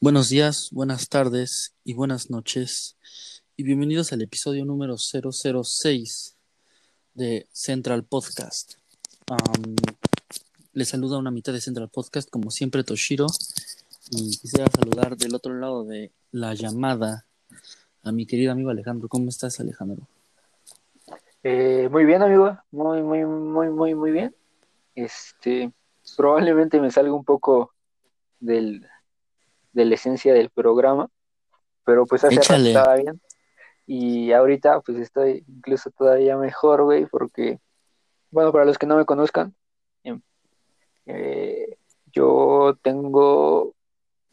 Buenos días, buenas tardes y buenas noches y bienvenidos al episodio número 006 de Central Podcast. Um, les saluda una mitad de Central Podcast, como siempre Toshiro, y quisiera saludar del otro lado de la llamada a mi querido amigo Alejandro. ¿Cómo estás, Alejandro? Eh, muy bien, amigo, muy, muy, muy, muy, muy bien. Este, probablemente me salga un poco del, de la esencia del programa, pero pues hace rato estaba bien. Y ahorita pues estoy incluso todavía mejor, güey, porque, bueno, para los que no me conozcan, em, eh, yo tengo,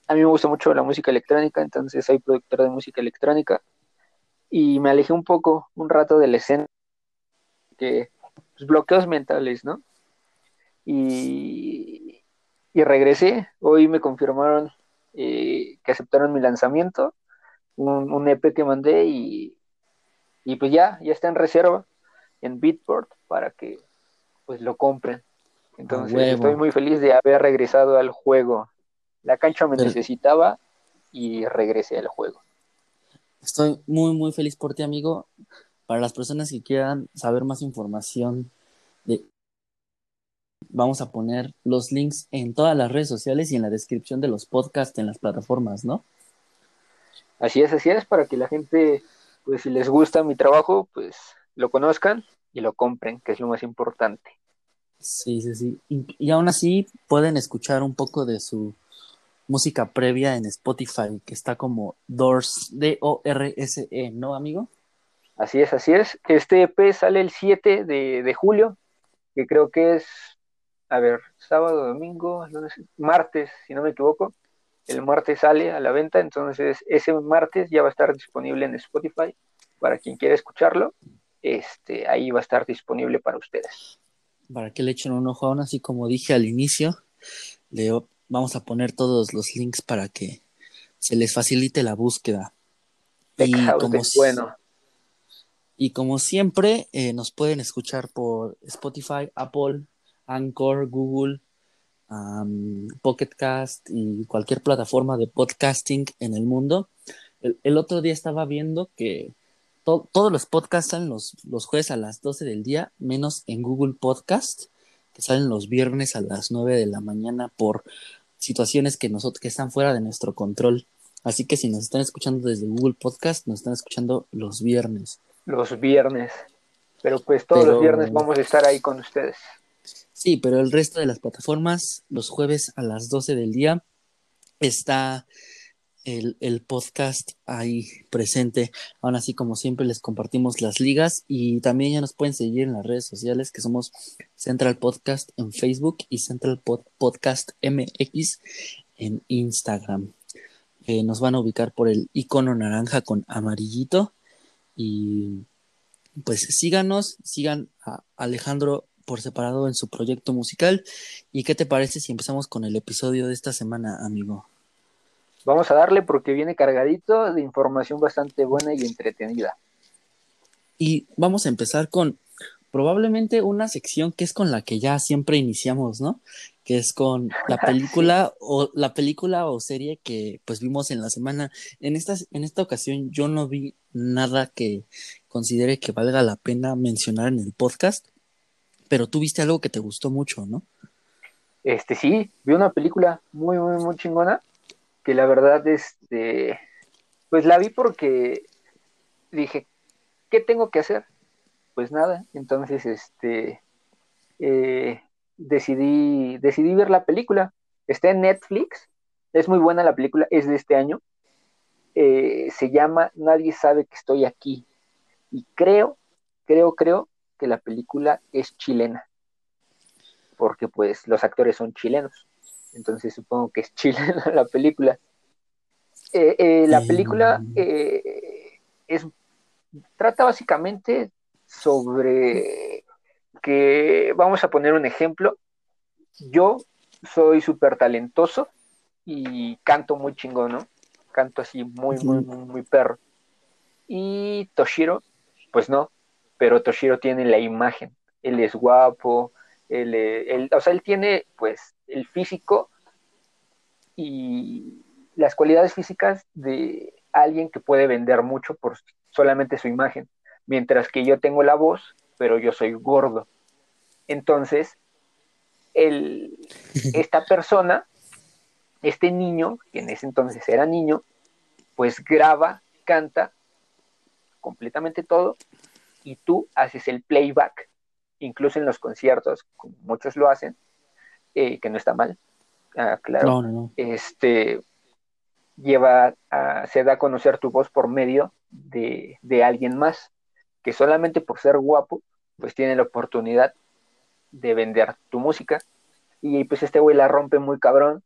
a mí me gusta mucho la música electrónica, entonces soy productor de música electrónica y me alejé un poco, un rato de la escena, que pues, bloqueos mentales, ¿no? Y, y regresé, hoy me confirmaron eh, que aceptaron mi lanzamiento, un, EP que mandé y, y, pues ya, ya está en reserva en Beatport para que pues lo compren. Entonces estoy muy feliz de haber regresado al juego. La cancha me necesitaba y regresé al juego. Estoy muy muy feliz por ti, amigo. Para las personas que quieran saber más información de vamos a poner los links en todas las redes sociales y en la descripción de los podcasts en las plataformas, ¿no? Así es, así es, para que la gente, pues si les gusta mi trabajo, pues lo conozcan y lo compren, que es lo más importante. Sí, sí, sí. Y, aún así pueden escuchar un poco de su música previa en Spotify, que está como Doors, D-O-R-S-E, ¿no, amigo? Así es, así es. Este EP sale el 7 de, de julio, que creo que es a ver, sábado, domingo, lunes, martes, si no me equivoco, el martes sale a la venta, entonces ese martes ya va a estar disponible en Spotify para quien quiera escucharlo, este, ahí va a estar disponible para ustedes. Para que le echen un ojo aún, así como dije al inicio, le vamos a poner todos los links para que se les facilite la búsqueda. Y como, bueno. y como siempre, eh, nos pueden escuchar por Spotify, Apple, Anchor, Google, um, Pocket Cast y cualquier plataforma de podcasting en el mundo. El, otro día estaba viendo que todos los podcasts salen los, los jueves a las 12 del día, menos en Google Podcast, que salen los viernes a las 9 de la mañana por situaciones que, nosotros, que están fuera de nuestro control. Así que si nos están escuchando desde Google Podcast, nos están escuchando los viernes. Los viernes. Pero pues todos los viernes vamos a estar ahí con ustedes. Sí, pero el resto de las plataformas, los jueves a las 12 del día, está el, podcast ahí presente. Aún así, como siempre, les compartimos las ligas y también ya nos pueden seguir en las redes sociales que somos Central Podcast en Facebook y Central Podcast MX en Instagram. Eh, nos van a ubicar por el icono naranja con amarillito y pues síganos, sigan a Alejandro por separado en su proyecto musical. ¿Y qué te parece si empezamos con el episodio de esta semana, amigo? Vamos a darle porque viene cargadito de información bastante buena y entretenida. Y vamos a empezar con probablemente una sección que es con la que ya siempre iniciamos, ¿no? Que es con la película o la película o serie que pues vimos en la semana. En esta, en esta ocasión yo no vi nada que considere que valga la pena mencionar en el podcast pero tú viste algo que te gustó mucho, ¿no? Este sí, vi una película muy, muy, muy chingona, que la verdad, este, pues la vi porque dije, ¿qué tengo que hacer? Pues nada, entonces, este, eh, decidí, decidí ver la película. Está en Netflix, es muy buena la película, es de este año. Eh, se llama Nadie sabe que estoy aquí. Y creo, creo, creo que la película es chilena, porque pues los actores son chilenos, entonces supongo que es chilena la película. Eh, eh, la película eh, es, trata básicamente sobre que, vamos a poner un ejemplo, yo soy súper talentoso y canto muy chingón, ¿no? Canto así muy, muy, muy, muy perro. Y Toshiro, pues no, pero Toshiro tiene la imagen, él es guapo, él, o sea, él tiene pues el físico y, las cualidades físicas de alguien que puede vender mucho por solamente su imagen, mientras que yo tengo la voz, pero yo soy gordo. Entonces, el, esta persona, este niño, que en ese entonces era niño, pues graba, canta completamente todo y tú haces el playback, incluso en los conciertos, como muchos lo hacen, eh, que no está mal, ah, claro, este lleva a, se da a conocer tu voz por medio de, de alguien más, que solamente por ser guapo, pues tiene la oportunidad de vender tu música. Y pues este güey la rompe muy cabrón.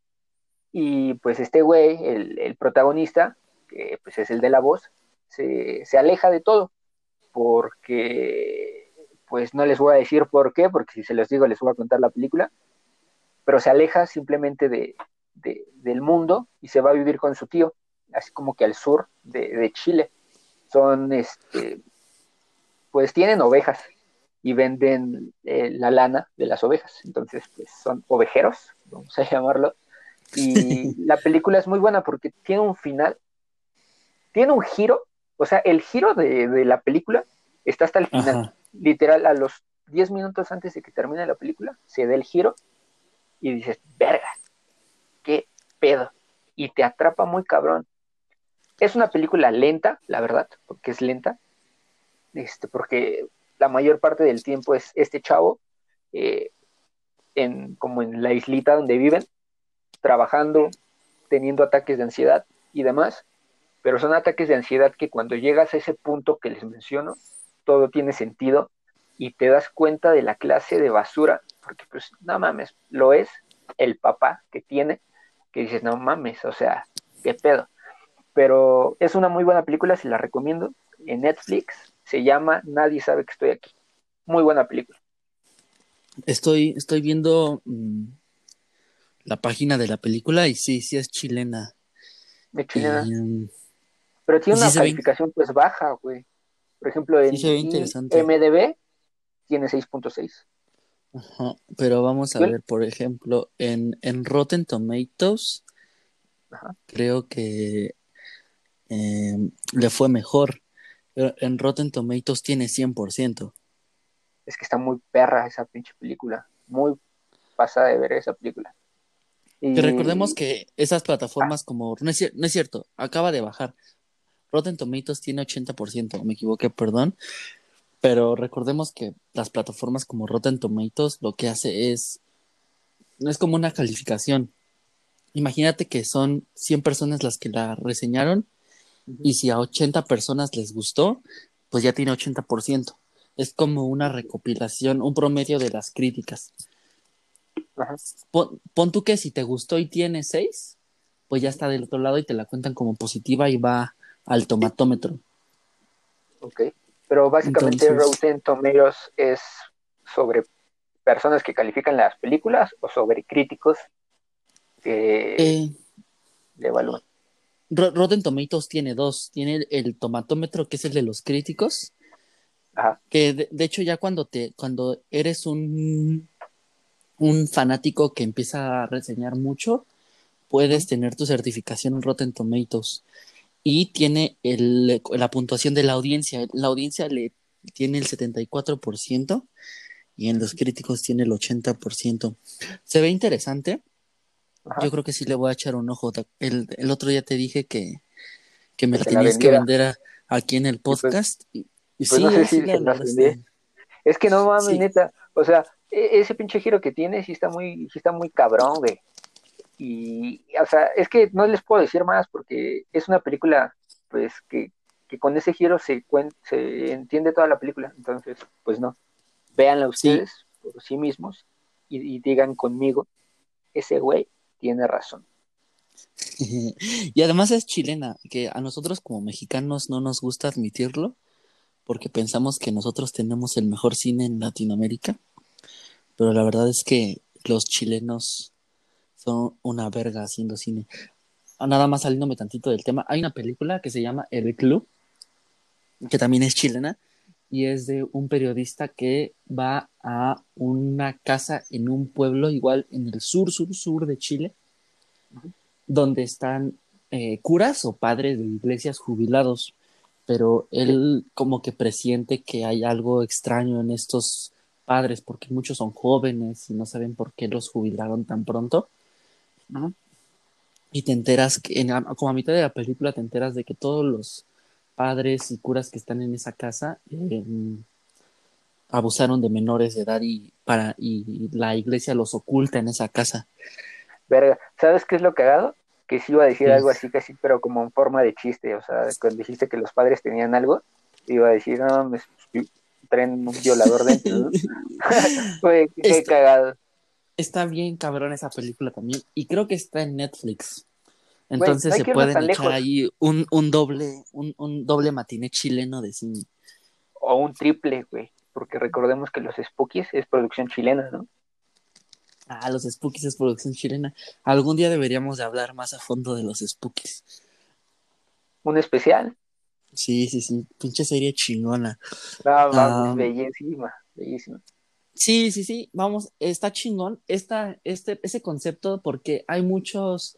Y pues este güey, el, el protagonista, que pues es el de la voz, se, se, aleja de todo. Porque, pues no les voy a decir por qué, porque si se los digo les voy a contar la película. Pero se aleja simplemente de, de, del mundo y se va a vivir con su tío, así como que al sur de, de Chile. Son, este, pues tienen ovejas y venden eh, la lana de las ovejas. Entonces, pues son ovejeros, vamos a llamarlo. Y la película es muy buena porque tiene un final, tiene un giro, o sea, el giro de, de la película está hasta el final. Literal, a los 10 minutos antes de que termine la película, se da el giro y dices, verga, qué pedo. Y te atrapa muy cabrón. Es una película lenta, la verdad, porque es lenta. Este, porque la mayor parte del tiempo es este chavo, eh, en, como en la islita donde viven, trabajando, teniendo ataques de ansiedad y demás, pero son ataques de ansiedad que cuando llegas a ese punto que les menciono, todo tiene sentido y te das cuenta de la clase de basura, porque pues no mames, lo es el papá que tiene, que dices, no mames, o sea, qué pedo. Pero es una muy buena película, se la recomiendo, en Netflix, se llama Nadie sabe que estoy aquí. Muy buena película. Estoy, estoy viendo mm, la página de la película y sí, sí es chilena. Es chilena. Mm, Pero tiene una calificación pues baja, güey. Por ejemplo, en MDB tiene 6.6. Ajá, pero vamos a ver, por ejemplo, en, en Rotten Tomatoes, creo que em, le fue mejor en Rotten Tomatoes tiene 100%. Es que está muy perra esa pinche película. Muy pasada de ver esa película. Y... recordemos que esas plataformas como... No es, no es, cierto, acaba de bajar. Rotten Tomatoes tiene 80%, me equivoqué, perdón. Pero recordemos que las plataformas como Rotten Tomatoes lo que hace es... No es como una calificación. Imagínate que son 100 personas las que la reseñaron y si a 80 personas les gustó, pues ya tiene 80%. Es como una recopilación, un promedio de las críticas. Pon, tú que si te gustó y tiene 6, pues ya está del otro lado y te la cuentan como positiva y va al tomatómetro. Ok, pero básicamente Rotten Tomatoes es sobre personas que califican las películas o sobre críticos que eh, le evalúan. Rotten Tomatoes tiene dos. Tiene el tomatómetro, que es el de los críticos. Que de, hecho, ya cuando te, cuando eres un, un fanático que empieza a reseñar mucho, puedes tener tu certificación en Rotten Tomatoes. Y tiene el, la puntuación de la audiencia. La audiencia le tiene el 74% y en los críticos tiene el 80%. Se ve interesante yo creo que sí le voy a echar un ojo. El, el otro día te dije que, que me la tenías que vender aquí en el pues, podcast. y, pues sí, no sé si Es que no mames, neta. O sea, e, ese pinche giro que tiene sí está muy, sí está muy cabrón, güey. Y, o sea, es que no les puedo decir más porque es una película, pues, que, que con ese giro se, se entiende toda la película. Entonces, pues no. Véanla ustedes por sí mismos y, y digan conmigo, ese güey tiene razón. y además es chilena, que a nosotros como mexicanos no nos gusta admitirlo, porque pensamos que nosotros tenemos el mejor cine en Latinoamérica, pero la verdad es que los chilenos son una verga haciendo cine. Ah, nada más saliéndome tantito del tema, hay una película que se llama El Club, que también es chilena, y es de un periodista que va a una casa en un pueblo igual en el sur, sur, sur de Chile, donde están eh, curas o padres de iglesias jubilados, pero él como que presiente que hay algo extraño en estos padres, porque muchos son jóvenes y no saben por qué los jubilaron tan pronto. Y te enteras que, en, como a mitad de la película, te enteras de que todos los padres y curas que están en esa casa em, abusaron de menores de edad y, para, y la iglesia los oculta en esa casa. Verga, ¿sabes qué es lo cagado? Que sí iba a decir algo así, casi, pero como en forma de chiste. O sea, cuando dijiste que los padres tenían algo, iba a decir, no, me traen un violador dentro. Fue qué cagado. Está bien cabrón esa película también. Y creo que está en Netflix. Entonces se pueden echar ahí un, un doble, un, un doble matiné chileno de cine. O un triple, güey. Porque recordemos que los Spookies es producción chilena, ¿no? Ah, los Spookies es producción chilena. Algún día deberíamos de hablar más a fondo de los Spookies. ¿Un especial? Sí, sí, sí. Pinche serie chingona. Ah, bellísima, bellísima. Sí, sí, sí. Vamos, está chingón esta, este, ese concepto porque hay muchos.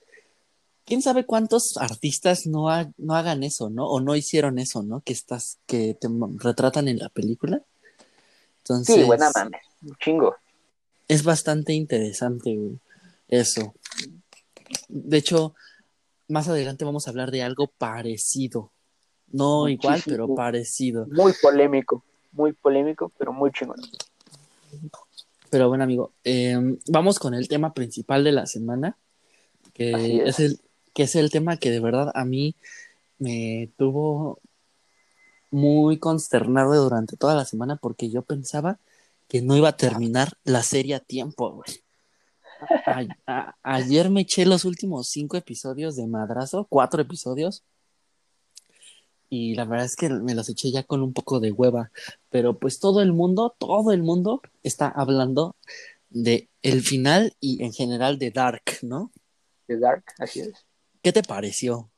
¿Quién sabe cuántos artistas no, no hagan eso, no? O no hicieron eso, ¿no? Que estás, que te retratan en la película. Entonces, sí, buena mames, chingo es bastante interesante, Eso. De hecho, más adelante vamos a hablar de algo parecido. No igual, pero parecido. Muy polémico, muy polémico, pero muy chingón. Pero bueno, amigo, em, vamos con el tema principal de la semana, que es. el, que es el tema que de verdad a mí me tuvo muy consternado durante toda la semana porque yo pensaba que no iba a terminar la serie a tiempo, güey. ayer me eché los últimos cinco episodios de Madrazo, cuatro episodios. Y la verdad es que me los eché ya con un poco de hueva. Pero pues todo el mundo, todo el mundo está hablando de el final y en general de Dark, ¿no? De Dark, así es. ¿Qué te pareció?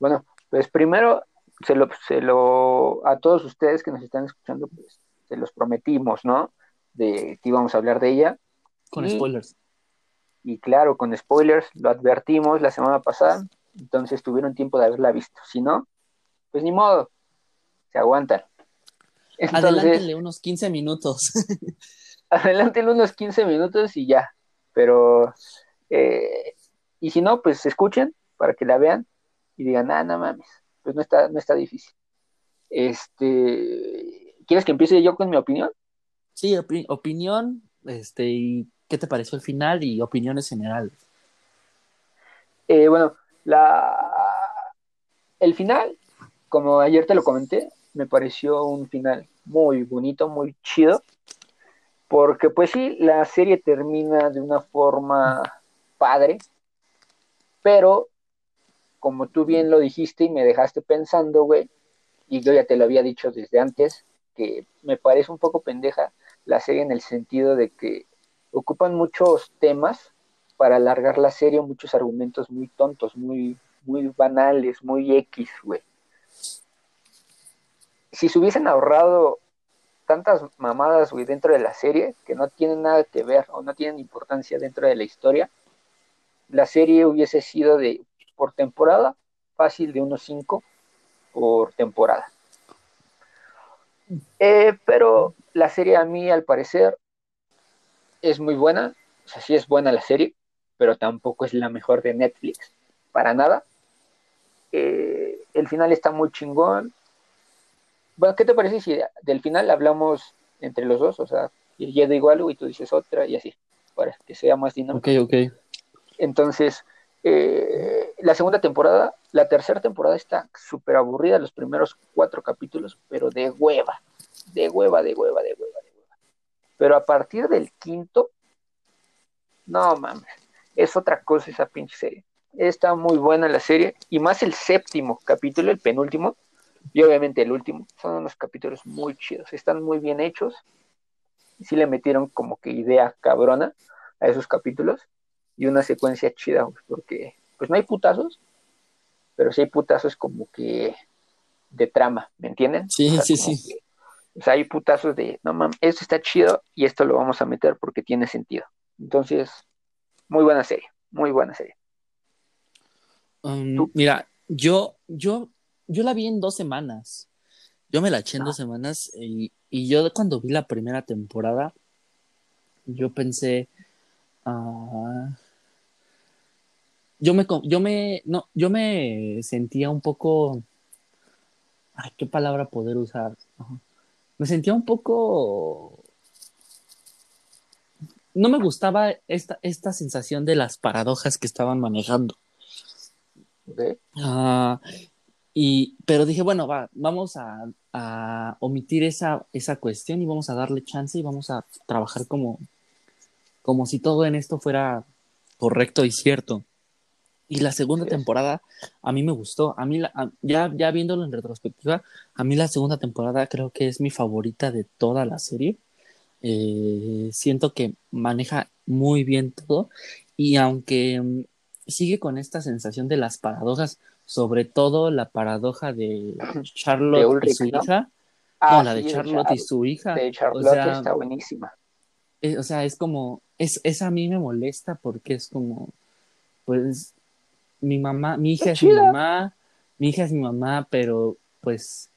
Bueno, pues primero se lo, se lo a todos ustedes que nos están escuchando, pues se los prometimos, ¿no? De que íbamos a hablar de ella. Con spoilers. Y claro, con spoilers, lo advertimos la semana pasada, entonces tuvieron tiempo de haberla visto. Si no, pues ni modo, se aguantan. Adelántenle unos 15 minutos. adelántenle unos 15 minutos y ya. Pero, eh, y si no, pues escuchen para que la vean y digan, ah, no mames, pues no está, no está difícil. Este, ¿Quieres que empiece yo con mi opinión? Sí, opinión, este, y qué te pareció el final y opiniones generales. Eh, bueno, la... el final, como ayer te lo comenté, me pareció un final muy bonito, muy chido, porque pues sí, la serie termina de una forma padre, pero como tú bien lo dijiste y me dejaste pensando, güey, y yo ya te lo había dicho desde antes, que me parece un poco pendeja la serie en el sentido de que ocupan muchos temas para alargar la serie, muchos argumentos muy tontos, muy, muy banales, muy X, güey. Si se hubiesen ahorrado tantas mamadas, dentro de la serie, que no tienen nada que ver o no tienen importancia dentro de la historia, la serie hubiese sido de, por temporada, fácil de unos 5 por temporada. Eh, pero la serie a mí, al parecer, es muy buena. O sea, sí es buena la serie, pero tampoco es la mejor de Netflix. Para nada. Eh, el final está muy chingón. Bueno, ¿qué te parece si del final hablamos entre los dos? O sea, yo digo algo y tú dices otra y así, para que sea más dinámico. Ok, ok. Entonces, eh, la segunda temporada, la tercera temporada está súper aburrida, los primeros cuatro capítulos, pero de hueva, de hueva, de hueva, de hueva, de hueva. Pero a partir del quinto, no mames, es otra cosa esa pinche serie. Está muy buena la serie, y más el séptimo capítulo, el penúltimo, y obviamente el último, son unos capítulos muy chidos, están muy bien hechos, sí le metieron como que idea cabrona a esos capítulos y una secuencia chida, porque pues no hay putazos, pero sí hay putazos como que de trama, ¿me entienden? Sí, sí, sí. o sea, hay putazos de, no mames, esto está chido y esto lo vamos a meter porque tiene sentido. Entonces, muy buena serie, muy buena serie. Um, mira, yo, yo, yo la vi en dos semanas. Yo me la eché en dos semanas y, y, yo cuando vi la primera temporada, yo pensé, uh, yo me, yo me, no, yo me sentía un poco, ay, qué palabra poder usar. Me sentía un poco, no me gustaba esta, esta sensación de las paradojas que estaban manejando. Ah, y, pero dije, bueno, va, vamos a, a, omitir esa, esa cuestión y vamos a darle chance y vamos a trabajar como, como si todo en esto fuera correcto y cierto. Y la segunda temporada a mí me gustó. A mí, ya, ya viéndolo en retrospectiva, a mí la segunda temporada creo que es mi favorita de toda la serie. Eh, siento que maneja muy bien todo. Y aunque mm, sigue con esta sensación de las paradojas, sobre todo la paradoja de Charlotte y su hija. Ah, no, la de Charlotte y su hija. De Charlotte está buenísima. Eh, o sea, es como, es, esa a mí me molesta porque es como, pues, mi mamá, mi hija es mi mamá, mi hija es mi mamá, pero pues,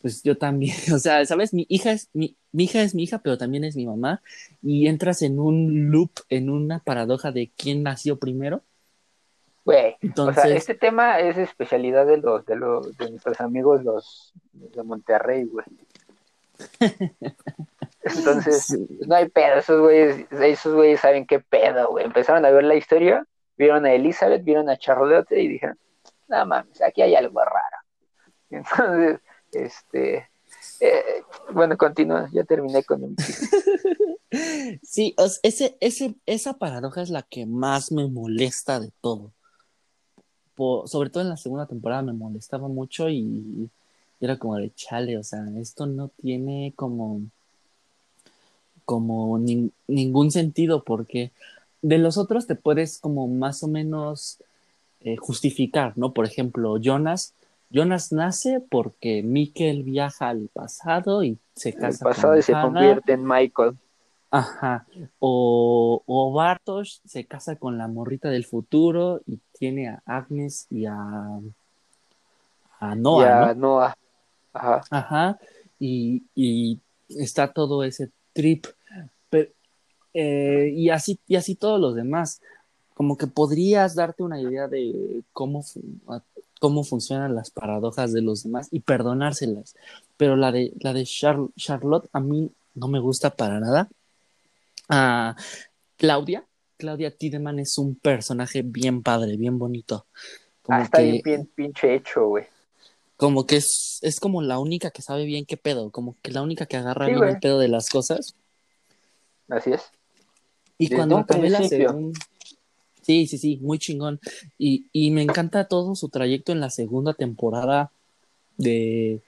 pues yo también, o sea, ¿sabes? Mi hija es mi, mi hija es mi hija, pero también es mi mamá, y entras en un loop, en una paradoja de quién nació primero. Güey, Entonces... o sea, este tema es especialidad de los, de los, de nuestros amigos los de Monterrey, güey. Entonces, no hay pedo, esos güeyes, esos güeyes saben qué pedo, güey. Empezaron a ver la historia vieron a Elizabeth, vieron a Charlotte y dijeron, no mames, aquí hay algo raro. Entonces, este, eh, bueno, continúa, ya terminé con el Sí, ese, ese, esa paradoja es la que más me molesta de todo. Sobre todo en la segunda temporada me molestaba mucho y, era como de chale, o sea, esto no tiene como, como ningún sentido porque de los otros te puedes como más o menos eh, justificar, ¿no? Por ejemplo, Jonas, Jonas nace porque Mikkel viaja al pasado y se casa el pasado y se convierte en Michael. Ajá. O, o Bartosz se casa con la morrita del futuro y tiene a Agnes y a, a Noah. Y a Noah. Ajá. Ajá. Y, y está todo ese trip eh, y, así, y así todos los demás. Como que podrías darte una idea de cómo, cómo funcionan las paradojas de los demás y perdonárselas. Pero la de, la de Charlotte a mí no me gusta para nada. Ah, Claudia, Claudia Tiedemann es un personaje bien padre, bien bonito. Como ah, está bien, pinche hecho, güey. Como que es, es como la única que sabe bien qué pedo, como que la única que agarra bien el pedo de las cosas. Así es. Y cuando acabé la segunda. Sí, sí, sí, muy chingón. Y, y me encanta todo su trayecto en la segunda temporada de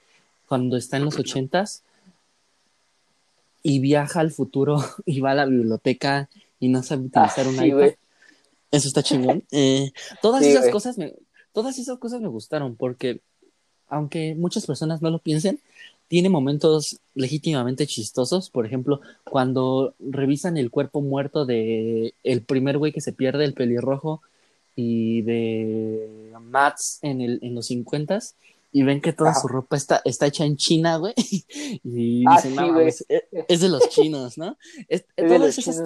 cuando está en los ochentas y viaja al futuro y va a la biblioteca y no sabe utilizar un ah, iPad. Eso está chingón. Eh, todas esas cosas me, todas esas cosas me gustaron porque aunque muchas personas no lo piensen, tiene momentos legítimamente chistosos. Por ejemplo, cuando revisan el cuerpo muerto de el primer güey que se pierde, el pelirrojo, y de Mats en, el, en los 50 y ven que toda su ropa está, está hecha en China, güey. Y ah, dicen, no, es, de los chinos, ¿no? todas, esas,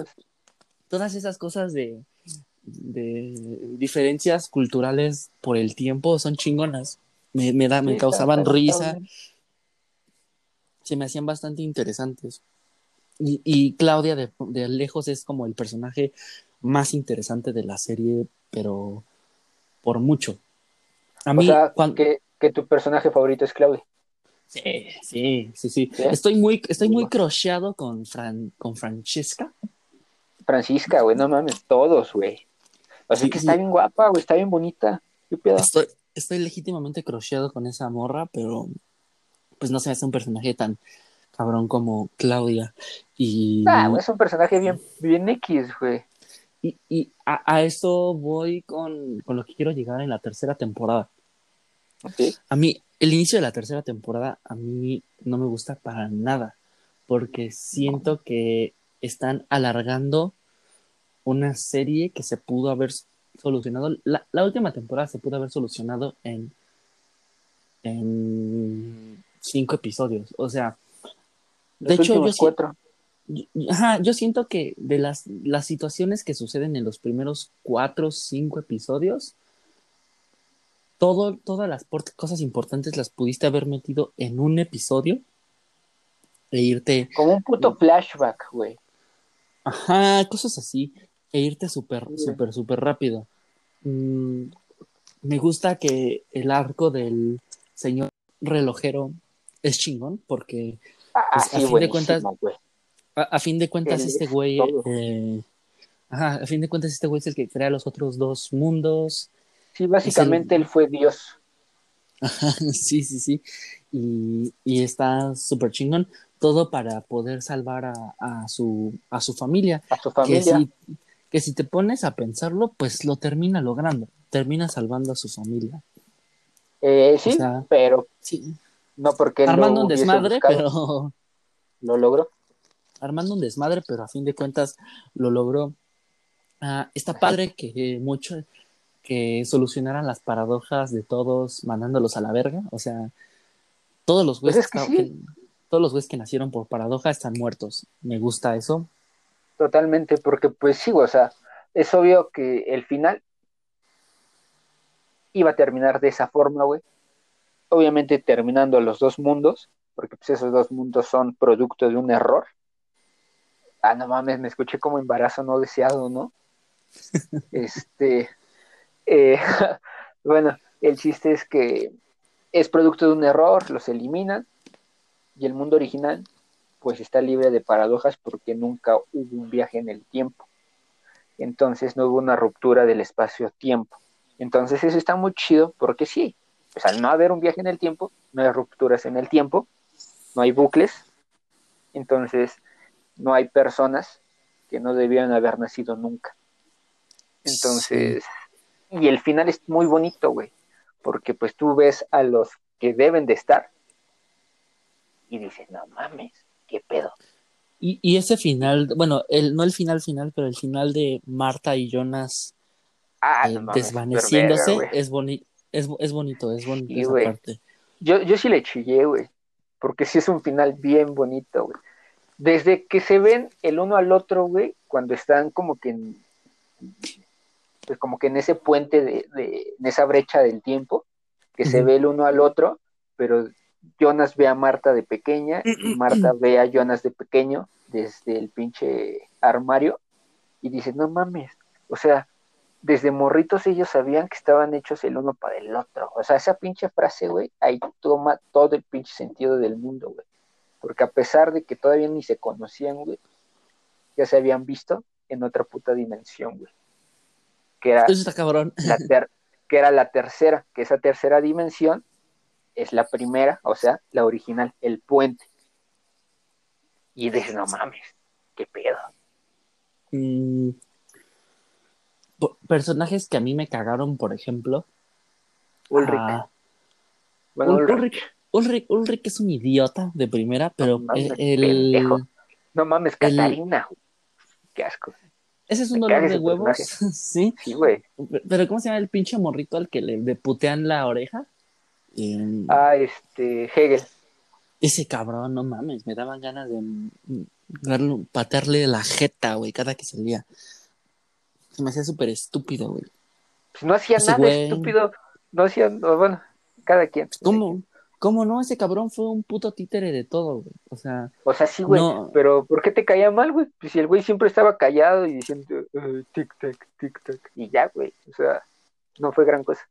todas esas cosas de, de diferencias culturales por el tiempo son chingonas. Me, me, da, me causaban risa se me hacían bastante interesantes. Y, Claudia de, lejos es como el personaje más interesante de la serie, pero por mucho. A mí, que, tu personaje favorito es Claudia. Sí, sí, sí, sí. Estoy muy, estoy muy crocheado con, Fran, con Francesca. Francisca, güey, no mames, todos, güey. Así que está bien guapa, güey, está bien bonita. Estoy, estoy legítimamente crocheado con esa morra, pero pues no se hace un personaje tan cabrón como Claudia. Y... Ah, es un personaje bien, bien X, güey. Y, y a, a, esto voy con, con, lo que quiero llegar en la tercera temporada. A mí, el inicio de la tercera temporada, a mí no me gusta para nada, porque siento que están alargando una serie que se pudo haber solucionado. La, la última temporada se pudo haber solucionado en, en cinco episodios. O sea, de Los hecho, yo, cuatro. yo- ajá, yo siento que de las, las situaciones que suceden en los primeros cuatro o cinco episodios, todo, todas las cosas importantes las pudiste haber metido en un episodio e irte Como un puto flashback, güey. Ajá, cosas así. E irte súper, súper, súper rápido. Mm, me gusta que el arco del señor relojero es chingón, porque Ah, Pues, a sí, fin cuentas, a, a fin de cuentas este es güey, eh, ajá, a fin de cuentas este güey es el que crea los otros dos mundos. Sí, básicamente él fue Dios. Ajá, sí, sí, sí. Y, y está súper chingón. Todo para poder salvar a, a su, a su familia. A su que familia. si, que si te pones a pensarlo, pues lo termina logrando, termina salvando a su familia. Eh, sí, o sea, pero Sí, no porque armando un desmadre, buscado, pero lo logró. armando un desmadre, pero a fin de cuentas lo logró. Ah, está padre que mucho que solucionaran las paradojas de todos mandándolos a la verga, o sea, todos los Pues güeyes es que que, sí. que- todos los güeyes que nacieron por paradoja están muertos. Me gusta eso. Totalmente, porque pues sí, o sea, es obvio que el final iba a terminar de esa forma, güey. Obviamente terminando los dos mundos, porque pues esos dos mundos son producto de un error. Ah, no mames, me escuché como embarazo no deseado, ¿no? Este, eh, bueno, el chiste es que es producto de un error, los eliminan y el mundo original pues está libre de paradojas porque nunca hubo un viaje en el tiempo. Entonces no hubo una ruptura del espacio-tiempo. Entonces eso está muy chido porque sí, pues al no haber un viaje en el tiempo, no hay rupturas en el tiempo, no hay bucles, entonces no hay personas que no debieran haber nacido nunca. Entonces, y el final es muy bonito, güey, porque pues tú ves a los que deben de estar y dices, no mames, qué pedo. Y, y ese final, bueno, el, no el final final, pero el final de Marta y Jonas Ah, eh, no mames, desvaneciéndose verga, es, boni es, es bonito, es bonito Sí, esa güey. parte. Yo, yo sí le chillé, güey, porque sí es un final bien bonito, güey. Desde que se ven el uno al otro, güey, cuando están como que en, pues como que en ese puente de, de en esa brecha del tiempo, que se ve el uno al otro, pero Jonas ve a Marta de pequeña y Marta ve a Jonas de pequeño desde el pinche armario y dice, no mames, o sea, desde morritos ellos sabían que estaban hechos el uno para el otro. O sea, esa pinche frase, güey, ahí toma todo el pinche sentido del mundo, güey. Porque a pesar de que todavía ni se conocían, güey, ya se habían visto en otra puta dimensión, güey. Que era Eso está cabrón. la, ter- que era la tercera, que esa tercera dimensión es la primera, o sea, la original, el puente. Y dices, no mames, qué pedo. Mm, personajes que a mí me cagaron, por ejemplo. Ulrich. ah, Bueno, Ul- Ulrich. Ulrich, Ulrich es un idiota de primera, pero No mames, el, pendejo. No mames, Catarina. Qué asco. Ese es un dolor de huevos, sí. Sí, güey. Pero ¿cómo se llama el pinche morrito al que le, le putean la oreja? Eh, Ah, este, Hegel. Ese cabrón, no mames, me daban ganas de mm, darle- patearle la jeta, güey, cada que salía. Se me hacía súper estúpido, güey. Pues no hacía Ese nada güey. estúpido. No hacía, no, bueno, cada quien. ¿Cómo? ¿Cómo no? Ese cabrón fue un puto títere de todo, güey. O sea, O sea, sí, güey. No. Pero ¿por qué te caía mal, güey? Pues si el güey siempre estaba callado y diciendo eh, tic-tac, tic-tac. Y ya, güey. O sea, no fue gran cosa.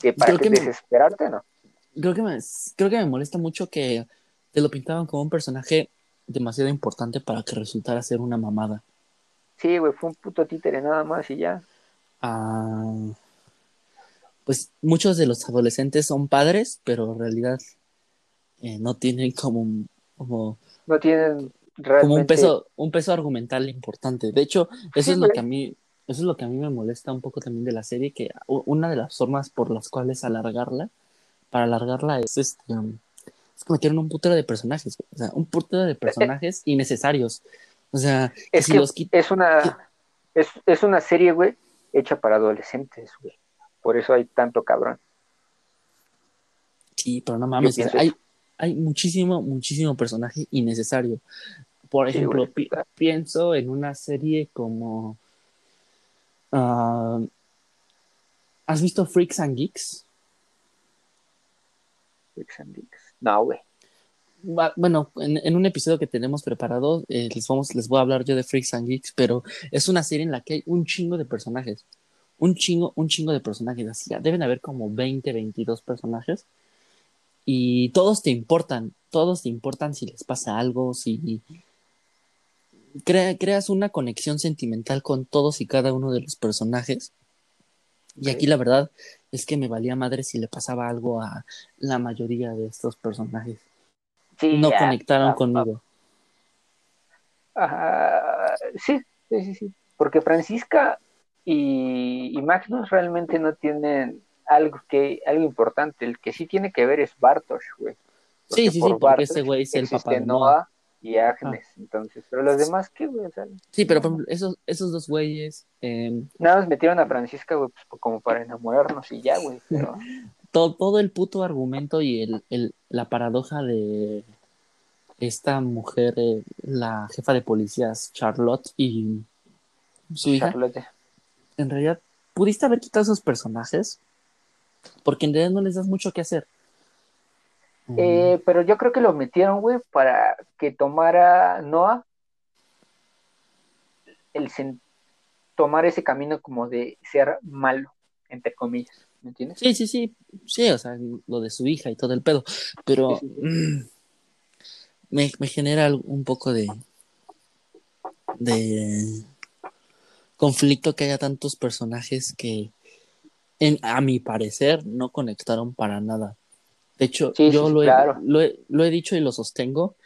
Que para Creo que que me- desesperarte, ¿no? creo que me, creo que me molesta mucho que te lo pintaban como un personaje demasiado importante para que resultara ser una mamada. Sí, güey, fue un puto títere nada más y ya. Ah, pues muchos de los adolescentes son padres, pero en realidad eh, no tienen como, un- como, No tienen realmente... como un peso, un peso argumental importante. De hecho, eso Sí, es lo que a mí, eso es lo que a mí me molesta un poco también de la serie, que una de las formas por las cuales alargarla, para alargarla es este um, es que metieron un putero de personajes, o sea, un putero de personajes innecesarios. O sea, que Es si que los quit- es una... Es, es una serie, güey, hecha para adolescentes, güey. Por eso hay tanto cabrón. Sí, pero no mames, hay, hay muchísimo, muchísimo personaje innecesario. Por ejemplo, pienso en una serie como... Ah, ¿Has visto Freaks and Geeks? Freaks and Geeks. No, güey. Bueno, en, un episodio que tenemos preparado, eh, les, vamos, les voy a hablar yo de Freaks and Geeks, pero es una serie en la que hay un chingo de personajes. Un chingo, un chingo de personajes. Así, ya deben haber como 20, 22 personajes. Y todos te importan. Todos te importan si les pasa algo, si creas una conexión sentimental con todos y cada uno de los personajes. Y aquí la verdad es que me valía madre si le pasaba algo a la mayoría de estos personajes. no conectaron conmigo. sí, sí, sí, sí. Porque Francisca y, Magnus realmente no tienen algo que algo importante. El que sí tiene que ver es Bartosz, güey. Sí, sí, sí, porque ese güey es el papá de Noah y Agnes, entonces, pero los demás, ¿qué, güey? sí, pero por ejemplo, esos, esos dos güeyes... Eh... Nada más metieron a Francisca, güey, pues, como para enamorarnos y ya, güey, pero... todo, todo el puto argumento y el, el, la paradoja de esta mujer, eh, la jefa de policías, Charlotte, y su hija... Charlotte. En realidad, ¿pudiste haber quitado esos personajes? Porque en realidad no les das mucho que hacer. Eh, pero yo creo que lo metieron, güey, para que tomara Noah el tomar ese camino como de ser malo, entre comillas, ¿me entiendes? Sí, sí, sí, sí, o sea, lo de su hija y todo el pedo, pero mm, me, me, genera un poco de de conflicto que haya tantos personajes que en, a mi parecer no conectaron para nada. De hecho, yo lo, he, lo, he, dicho y lo sostengo.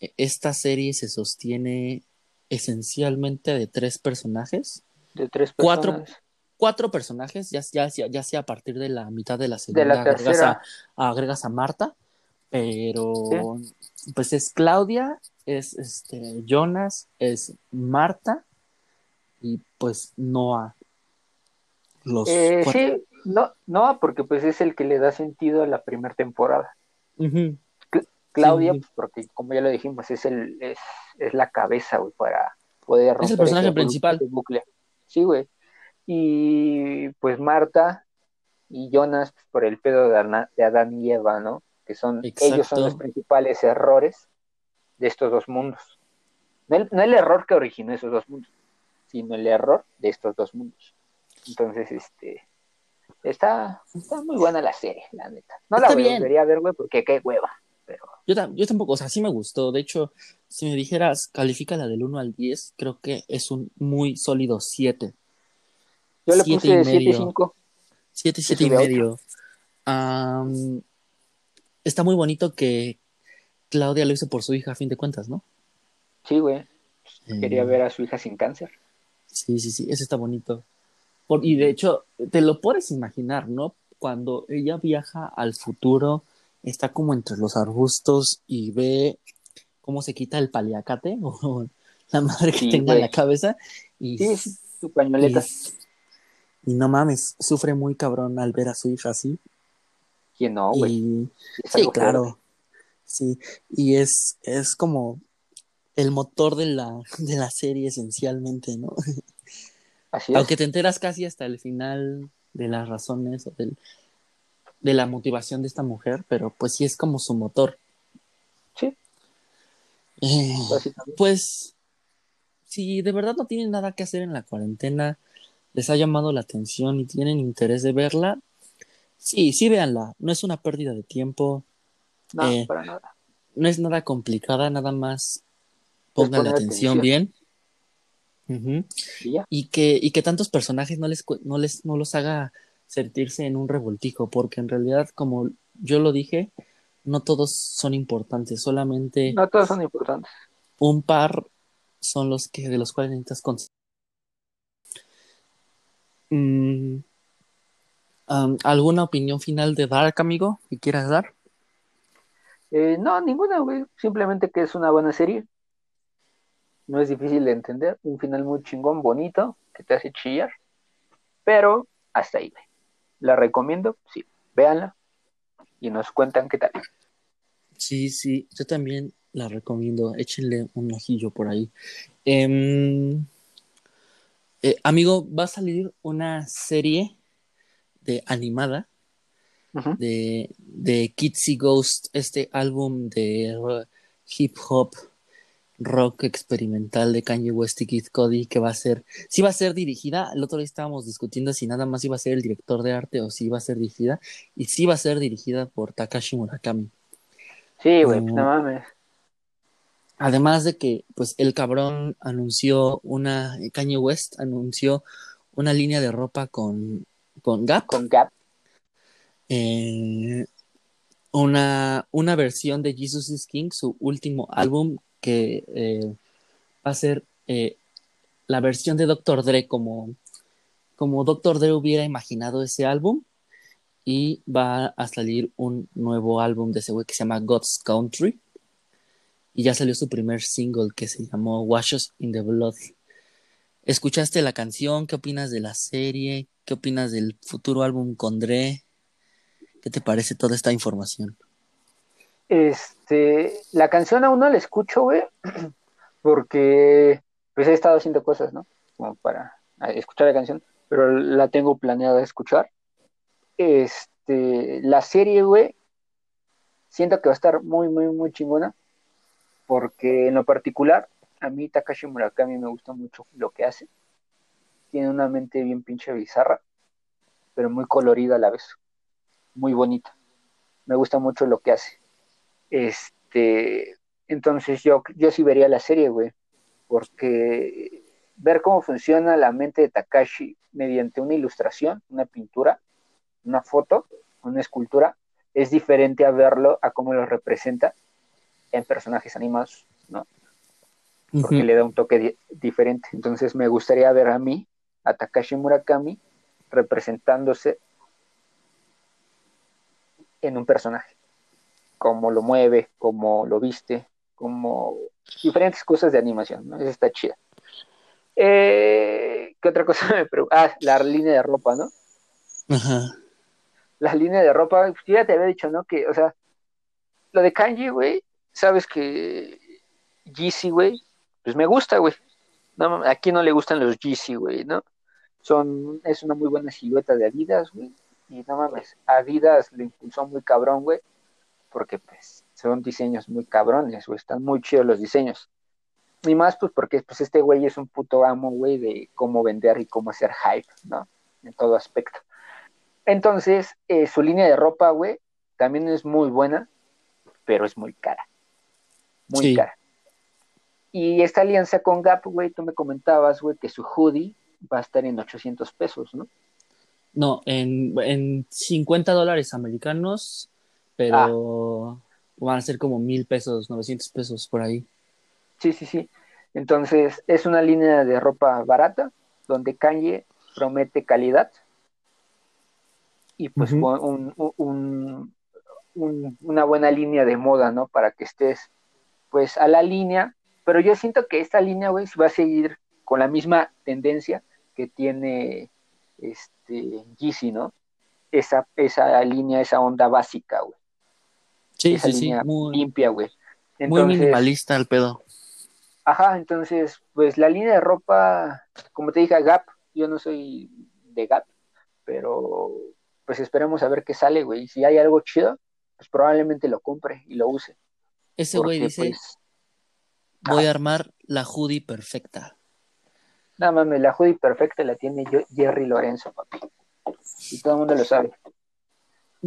E, esta serie se sostiene esencialmente de tres personajes. De tres Cuatro, cuatro personajes, ya, ya, ya, sea a partir de la mitad de la segunda, agregas, a, agregas, a, Marta, pero pues es Claudia, es este Jonas, es Marta pues Noah. Los eh, sí, no, no, porque pues es el que le da sentido a la primera temporada. Claudia, pues, porque como ya lo dijimos, es el, es, es la cabeza, güey, para poder romper. Es el personaje principal. Bucle. Sí, güey. Y pues Marta y Jonas, pues, por el pedo de, de Adán y Eva, ¿no? Que son, ellos son los principales errores de estos dos mundos. No el, no el error que originó esos dos mundos, sino el error de estos dos mundos. Entonces, este, Está, está muy buena la serie, la neta. No la volvería a ver, güey, porque qué hueva. Pero... Yo, yo tampoco, o sea, sí me gustó. De hecho, si me dijeras, califica la del 1 al 10, creo que es un muy sólido 7. Yo le puse 7 5. 7, 7 y medio. está muy bonito que Claudia lo hizo por su hija, a fin de cuentas, ¿no? Sí, güey. Quería eh. ver a su hija sin cáncer. Sí, sí, sí, eso está bonito y de hecho, te lo puedes imaginar, ¿no? Cuando ella viaja al futuro, está como entre los arbustos y ve cómo se quita el paliacate o la madre que tenga en la cabeza. Y, sí, su pañoleta. Y, no mames, sufre muy cabrón al ver a su hija así. ¿Quién no, güey? Sí, claro. Sí, y es, es como el motor de la, de la serie esencialmente, ¿no? Aunque te enteras casi hasta el final de las razones o del, de la motivación de esta mujer, pero pues sí es como su motor. Sí. Eh, pues, si de verdad no tienen nada que hacer en la cuarentena, les ha llamado la atención y tienen interés de verla, sí, sí véanla. No es una pérdida de tiempo. No, eh, para nada. No es nada complicada, nada más pongan la atención bien y, que, y que tantos personajes no les, no les no los haga sentirse en un revoltijo, porque en realidad, como yo lo dije, no todos son importantes, solamente no todos son importantes. Un par son los que de los cuales necesitas con mm, ¿Alguna opinión final de Dark, amigo, que quieras dar? Eh, no, ninguna, güey. Simplemente que es una buena serie no es difícil de entender, un final muy chingón, bonito, que te hace chillar. Pero hasta ahí. ¿La recomiendo? Sí, véanla y nos cuentan qué tal. Sí, sí, yo también la recomiendo. Échenle un ojillo por ahí. Em, eh, amigo, va a salir una serie de animada de, de Kitsy Ghost, este álbum de hip hop rock experimental de Kanye West y Kid Cody que va a ser, si va a ser dirigida, el otro día estábamos discutiendo si nada más iba a ser el director de arte o si iba a ser dirigida, y si va a ser dirigida por Takashi Murakami. Sí, güey, pues no mames. Además de que, pues, el cabrón anunció una, Kanye West anunció una línea de ropa con, con Gap. Con Gap. Eh, una, una versión de Jesus is King, su último álbum, que eh, va a ser eh, la versión de Dr. Dre como, como Dr. Dre hubiera imaginado ese álbum. Y va a salir un nuevo álbum de ese güey que se llama God's Country y ya salió su primer single que se llamó Washes in the Blood. ¿Escuchaste la canción? ¿Qué opinas de la serie? ¿Qué opinas del futuro álbum con Dre? ¿Qué te parece toda esta información? Este, la canción aún no la escucho, güey, porque pues he estado haciendo cosas, ¿no? Como para escuchar la canción, pero la tengo planeada escuchar. Este, la serie, güey, siento que va a estar muy, muy, muy chingona porque en lo particular, a mí Takashi Murakami me gusta mucho lo que hace. Tiene una mente bien pinche bizarra, pero muy colorida a la vez, muy bonita. Me gusta mucho lo que hace. Este, entonces yo, yo sí vería la serie, güey, porque ver cómo funciona la mente de Takashi mediante una ilustración, una pintura, una foto, una escultura, es diferente a verlo a cómo lo representa en personajes animados, ¿no? Porque le da un toque diferente. Entonces me gustaría ver a mí, a Takashi Murakami, representándose en un personaje. Cómo lo mueve, cómo lo viste, como diferentes cosas de animación, ¿no? Eso está chida. Eh, ¿Qué otra cosa me pregunta? Ah, la línea de ropa, ¿no? Ajá. La línea de ropa, yo ya te había dicho, ¿no? Que, o sea, lo de Kanji, güey, sabes que Yeezy, güey, pues me gusta, güey. No, aquí no le gustan los Yeezy, güey, ¿no? Son, es una muy buena silueta de Adidas, güey. Y no mames, Adidas le impulsó muy cabrón, güey. Porque pues son diseños muy cabrones, güey. Están muy chidos los diseños. Y más pues porque pues este güey es un puto amo, güey, de cómo vender y cómo hacer hype, ¿no? En todo aspecto. Entonces, eh, su línea de ropa, güey, también es muy buena, pero es muy cara muy cara. Y esta alianza con Gap, güey, tú me comentabas, güey, que su hoodie va a estar en 800 pesos, ¿no? No, en, en 50 dólares americanos, pero ah. van a ser como mil pesos, 900 pesos por ahí. Sí, sí, sí. Entonces, es una línea de ropa barata, donde Kanye promete calidad y pues un, un, una buena línea de moda, ¿no? Para que estés pues a la línea, pero yo siento que esta línea, güey, va a seguir con la misma tendencia que tiene este Yeezy, ¿no? Esa, esa línea, esa onda básica, güey. Sí, esa sí, línea muy, limpia, güey. muy minimalista el pedo. Ajá, entonces, pues la línea de ropa, como te dije, Gap, yo no soy de Gap, pero pues esperemos a ver qué sale, güey. Si hay algo chido, pues probablemente lo compre y lo use. Ese güey dice, pues, voy a armar la hoodie perfecta. No mames, la hoodie perfecta la tiene Jerry Lorenzo, papi. Y todo el mundo lo sabe.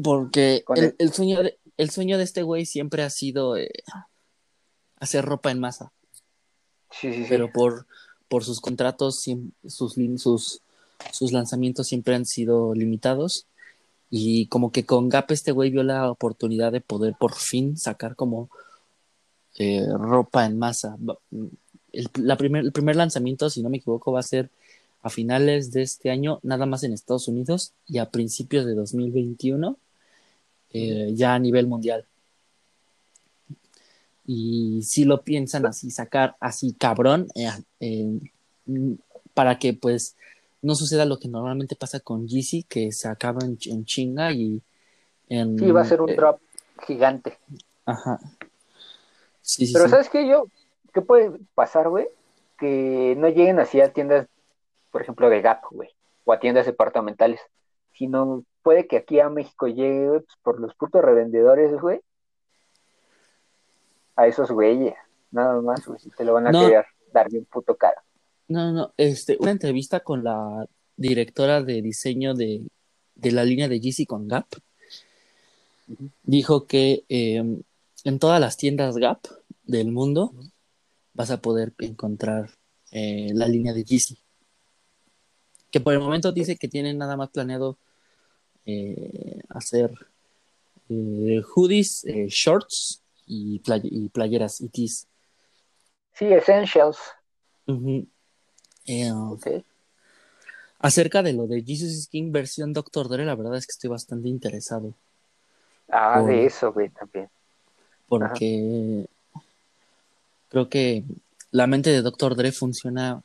Porque el, sueño de, el sueño de este güey siempre ha sido eh, hacer ropa en masa. Sí, sí, sí. Pero por, por sus contratos, sus, sus, sus lanzamientos siempre han sido limitados. Y como que con Gap este güey vio la oportunidad de poder por fin sacar como eh, ropa en masa. El, la primer, el primer lanzamiento, si no me equivoco, va a ser a finales de este año, nada más en Estados Unidos, y a principios de 2021, eh, ya a nivel mundial. Y si lo piensan así, sacar así cabrón, eh, para que pues no suceda lo que normalmente pasa con Yeezy, que se acaba en, en chinga y en... Sí, va a ser un eh, drop gigante. Ajá. Sí, sí, Pero sí. ¿sabes qué? Yo, ¿qué puede pasar, güey? Que no lleguen así a tiendas, por ejemplo, de Gap, güey, o a tiendas departamentales, sino puede que aquí a México llegue, güey, pues, por los putos revendedores, güey, a esos güeyes, nada más, güey, si te lo van a No. querer dar bien puto caro. No, no, este, una entrevista con la directora de diseño de, de la línea de Yeezy con Gap. Dijo que eh, en todas las tiendas Gap del mundo vas a poder encontrar eh, la línea de Yeezy. Que por el momento dice que tienen nada más planeado eh, hacer eh, hoodies, eh, shorts y, play- y playeras y tees. Sí, Essentials, Ujú. Eh, ok. Acerca de lo de Jesus is King versión Doctor Dre, la verdad es que estoy bastante interesado. Ah, Por- de eso, güey, también. Porque creo que la mente de Doctor Dre funciona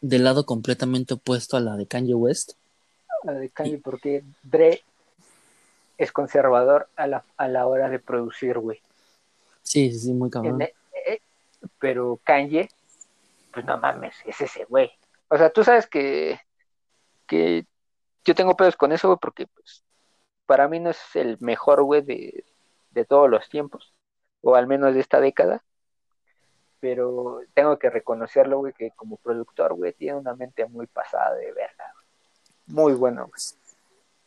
del lado completamente opuesto a la de Kanye West. La de Kanye, porque Dre es conservador a la, a la hora de producir, güey. Sí, sí, muy cabrón. En- eh, pero Kanye, pues no mames, es ese güey. O sea, tú sabes que, que yo tengo pedos con eso, güey, porque pues para mí no es el mejor güey de, de todos los tiempos, o al menos de esta década. Pero tengo que reconocerlo, güey, que como productor, güey, tiene una mente muy pasada de verga. Muy bueno, güey.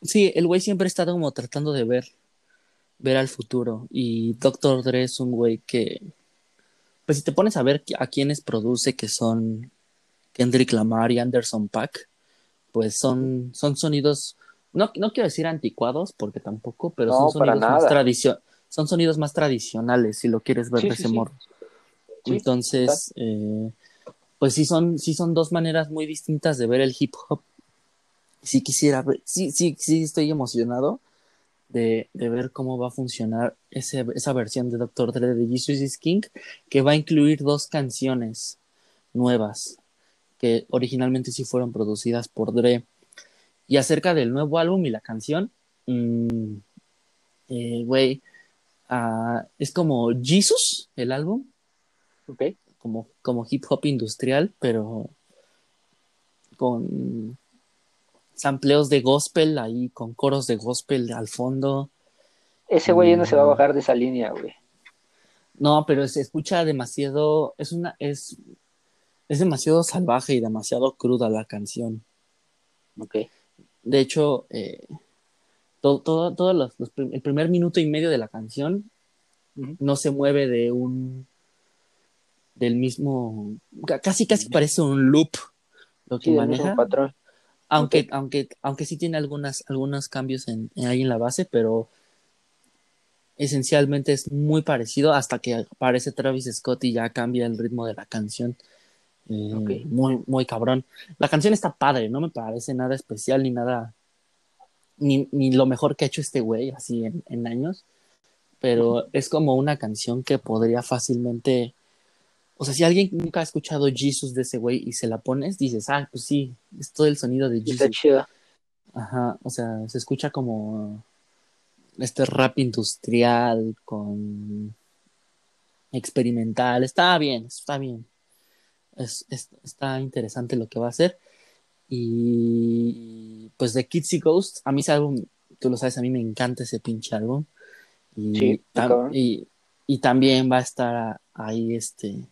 Sí, el güey siempre ha estado como tratando de ver, ver al futuro. Y Doctor Dre es un güey que, pues si te pones a ver a quienes produce, que son Kendrick Lamar y Anderson Paak, pues son, son sonidos, no, no quiero decir anticuados, porque tampoco, pero No, son sonidos más tradicio- son sonidos más tradicionales, si lo quieres ver Sí, de ese sí. modo. Sí, Entonces, eh, pues sí son, sí son dos maneras muy distintas de ver el hip hop. Sí quisiera ver, sí, sí, sí estoy emocionado de, de ver cómo va a funcionar ese, esa versión de Dr. Dre de Jesus is King, que va a incluir dos canciones nuevas que originalmente sí fueron producidas por Dre. Y acerca del nuevo álbum y la canción, mm, eh, güey, ah, es como Jesus, el álbum, ok. como, como hip hop industrial, pero con sampleos de gospel ahí, con coros de gospel al fondo. Ese güey ya no se va a Mm. bajar de esa línea, güey. No, pero se escucha demasiado, es una, es, es demasiado salvaje y demasiado cruda la canción. Ok. De hecho, eh, todo, todo, todos los, los prim- el primer minuto y medio de la canción no se mueve de un del mismo ca- casi casi parece un loop lo que Sí, maneja patrón. Aunque aunque aunque sí tiene algunas algunos cambios en, en- ahí en la base pero esencialmente es muy parecido hasta que aparece Travis Scott y ya cambia el ritmo de la canción. Eh, muy muy cabrón. La canción está padre no me parece nada especial ni nada ni, ni lo mejor que ha hecho este güey así en, en años pero es como una canción que podría fácilmente o sea, si alguien nunca ha escuchado Jesus de ese güey y se la pones, dices, ah, pues sí, es todo el sonido de Está Jesus. chido. Ajá, o sea, se escucha como este rap industrial con experimental. Está bien, está bien. Es, es- está interesante lo que va a hacer. Y pues de Kitsy Ghost, a mí ese álbum, tú lo sabes, a mí me encanta ese pinche álbum. Y, Sí, tam- y, y también va a estar ahí este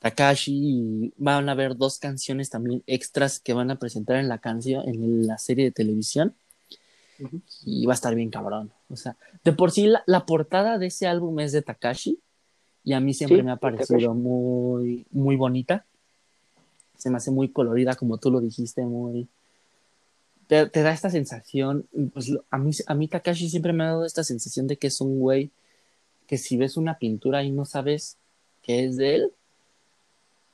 Takashi y van a haber dos canciones también extras que van a presentar en la canción, en la serie de televisión. Y va a estar bien cabrón. O sea, de por sí la, la portada de ese álbum es de Takashi y a mí siempre Sí, me ha parecido muy, muy bonita. Se me hace muy colorida, como tú lo dijiste, muy... Te, te da esta sensación, pues lo- a mí, a mí Takashi siempre me ha dado esta sensación de que es un güey que si ves una pintura y no sabes que es de él,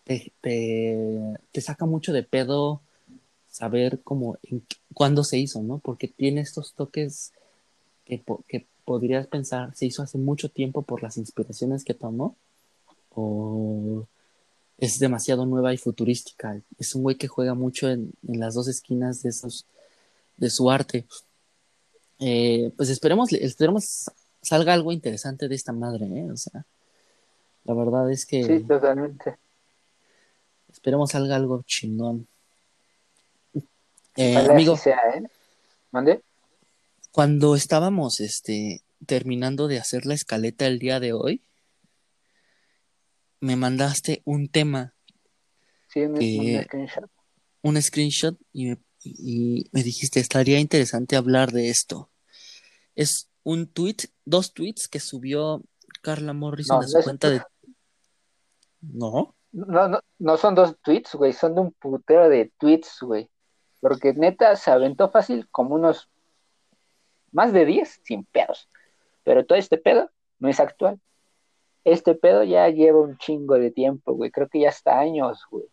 te, te, te saca mucho de pedo saber cómo, en cuándo se hizo, ¿no? Porque tiene estos toques que, que podrías pensar se hizo hace mucho tiempo por las inspiraciones que tomó, o, es demasiado nueva y futurística. Es un güey que juega mucho en, en las dos esquinas de, esos, de su arte. Eh, pues esperemos, esperemos salga algo interesante de esta madre, ¿eh? O sea, la verdad es que... Sí, totalmente. Esperemos salga algo chingón. Eh, amigo, sea, ¿eh? ¿Mande? Cuando estábamos este, terminando de hacer la escaleta el día de hoy, me mandaste un tema. Sí, un screenshot. Un screenshot y me, y me dijiste, estaría interesante hablar de esto. Es un tweet, dos tweets que subió Carla Morrison a su cuenta de... ¿No? No, no, no son dos tweets, güey, son de un putero de tweets, güey. Porque neta se aventó fácil como unos más de 10 sin pedos. Pero todo este pedo no es actual. Este pedo ya lleva un chingo de tiempo, güey. Creo que ya está años, güey.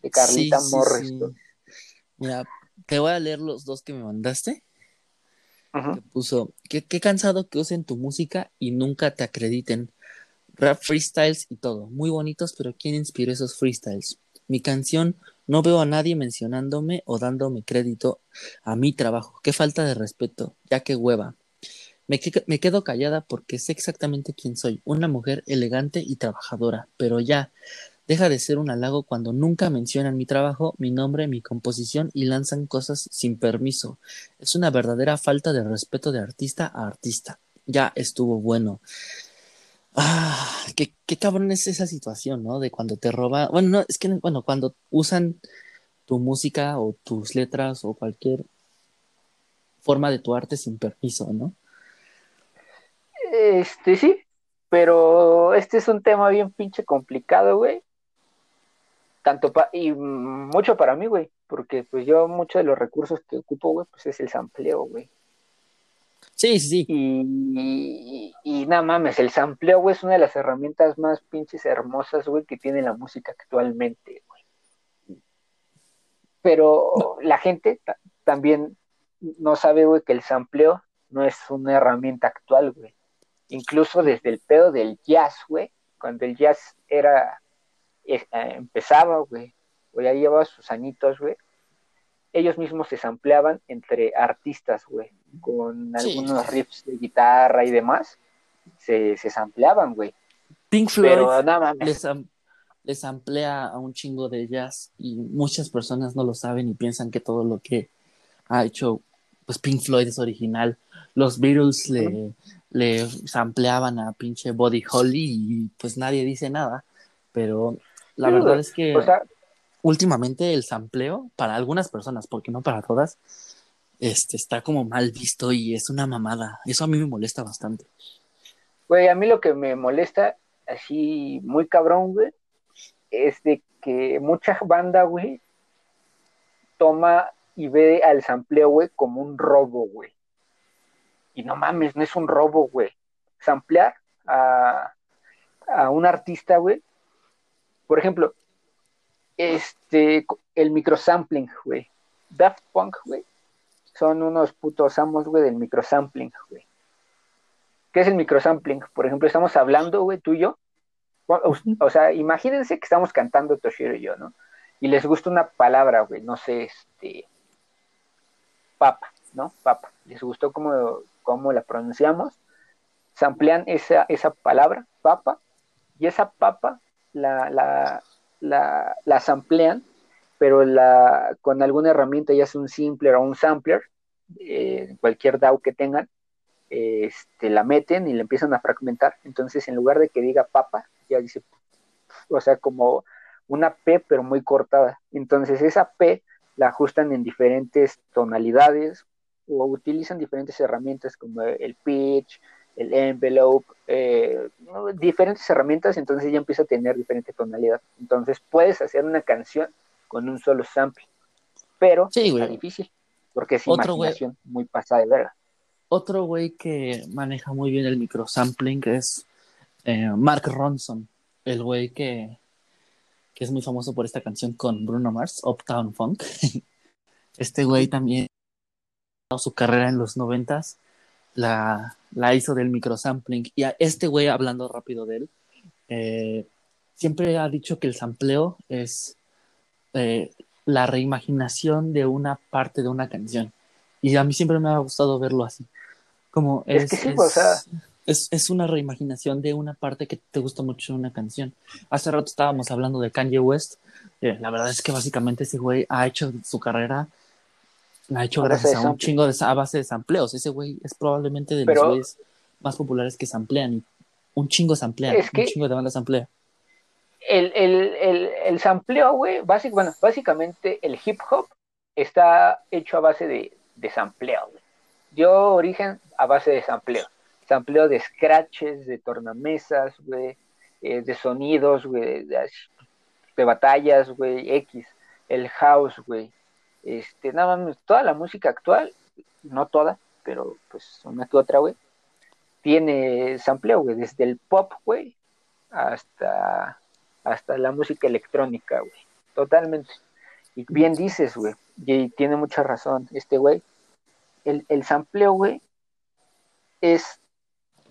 De Carlita Morrison. Mira, te voy a leer los dos que me mandaste. Que puso, qué, qué cansado que usen tu música y nunca te acrediten. Rap freestyles y todo. Muy bonitos, pero ¿quién inspiró esos freestyles? Mi canción no veo a nadie mencionándome o dándome crédito a mi trabajo. Qué falta de respeto, ya que hueva. Me, me, quedo callada porque sé exactamente quién soy, una mujer elegante y trabajadora, pero ya, deja de ser un halago cuando nunca mencionan mi trabajo, mi nombre, mi composición y lanzan cosas sin permiso. Es una verdadera falta de respeto de artista a artista. Ya estuvo bueno. Ah, qué, qué cabrón es esa situación, ¿no? De cuando te roba, bueno, no, es que, bueno, cuando usan tu música o tus letras o cualquier forma de tu arte sin permiso, ¿no? Este, sí, pero este es un tema bien pinche complicado, güey. Tanto pa y mucho para mí, güey, porque pues yo muchos de los recursos que ocupo, güey, pues es el sampleo, güey. Sí, sí. Y, y, nada mames, el sampleo, güey, es una de las herramientas más pinches hermosas, güey, que tiene la música actualmente, güey. Pero la gente también no sabe, güey, que el sampleo no es una herramienta actual, güey. Incluso desde el pedo del jazz, güey, cuando el jazz era, eh, empezaba, güey, o ya llevaba sus añitos, güey, ellos mismos se sampleaban entre artistas, güey, con algunos riffs de guitarra y demás, se, se sampleaban, güey. Pink Floyd les, les amplía a un chingo de jazz y muchas personas no lo saben y piensan que todo lo que ha hecho pues Pink Floyd es original. Los Beatles le, le sampleaban a pinche Body Holly y pues nadie dice nada, pero la verdad es que últimamente el sampleo para algunas personas, porque no para todas, este está como mal visto y es una mamada. Eso a mí me molesta bastante. Güey, a mí lo que me molesta así muy cabrón, güey, es de que mucha banda, güey, toma y ve al sampleo, güey, como un robo, güey. Y no mames, no es un robo, güey. Samplear a, a un artista, güey. Por ejemplo, este, el microsampling, güey. Daft Punk, güey. Son unos putos amos, güey, del microsampling, güey. ¿Qué es el microsampling? Por ejemplo, estamos hablando, güey, tú y yo. O, sea, imagínense que estamos cantando Toshiro y yo, ¿no? Y les gusta una palabra, güey, no sé, este, papa, ¿no? Papa. Les gustó cómo, cómo la pronunciamos. Samplean esa, esa palabra, papa, y esa papa la, la, la, las amplían, pero la, con alguna herramienta, ya sea un simpler o un sampler, eh, cualquier DAO que tengan, este, la meten y la empiezan a fragmentar. Entonces, en lugar de que diga papa, ya dice, o sea, como una P, pero muy cortada. Entonces, esa P la ajustan en diferentes tonalidades o utilizan diferentes herramientas como el pitch, el envelope, eh, diferentes herramientas, entonces ya empieza a tener diferente tonalidad. Entonces puedes hacer una canción con un solo sample, pero es difícil, porque es Otro imaginación muy pasada de verga. Otro güey que maneja muy bien el microsampling es eh, Mark Ronson, el güey que, que es muy famoso por esta canción con Bruno Mars, Uptown Funk. este güey también su carrera en los noventas la, la hizo del microsampling. Y a este güey, hablando rápido de él, eh, siempre ha dicho que el sampleo es eh, la reimaginación de una parte de una canción. Y a mí siempre me ha gustado verlo así. Como es, es, una reimaginación de una parte que te gusta mucho una canción. Hace rato estábamos hablando de Kanye West. Eh, la verdad es que básicamente ese güey ha hecho su carrera, ha hecho gracias a un chingo de a base de sampleos. Ese güey es probablemente de los güeyes más populares que samplean y un chingo samplean, un chingo de bandas samplean el, el, el, el sampleo, güey, bueno, básicamente el hip hop está hecho a base de, de sampleo, güey. Dio origen a base de sampleo. Sampleo de scratches, de tornamesas, güey, eh, de sonidos, güey, de, batallas, güey, X. El house, güey. Este, nada más, toda la música actual, no toda, pero pues una que otra, güey, tiene sampleo, güey, desde el pop, güey, hasta hasta la música electrónica, güey. Totalmente. Y bien dices, güey, y tiene mucha razón este güey. El, el sampleo, güey, es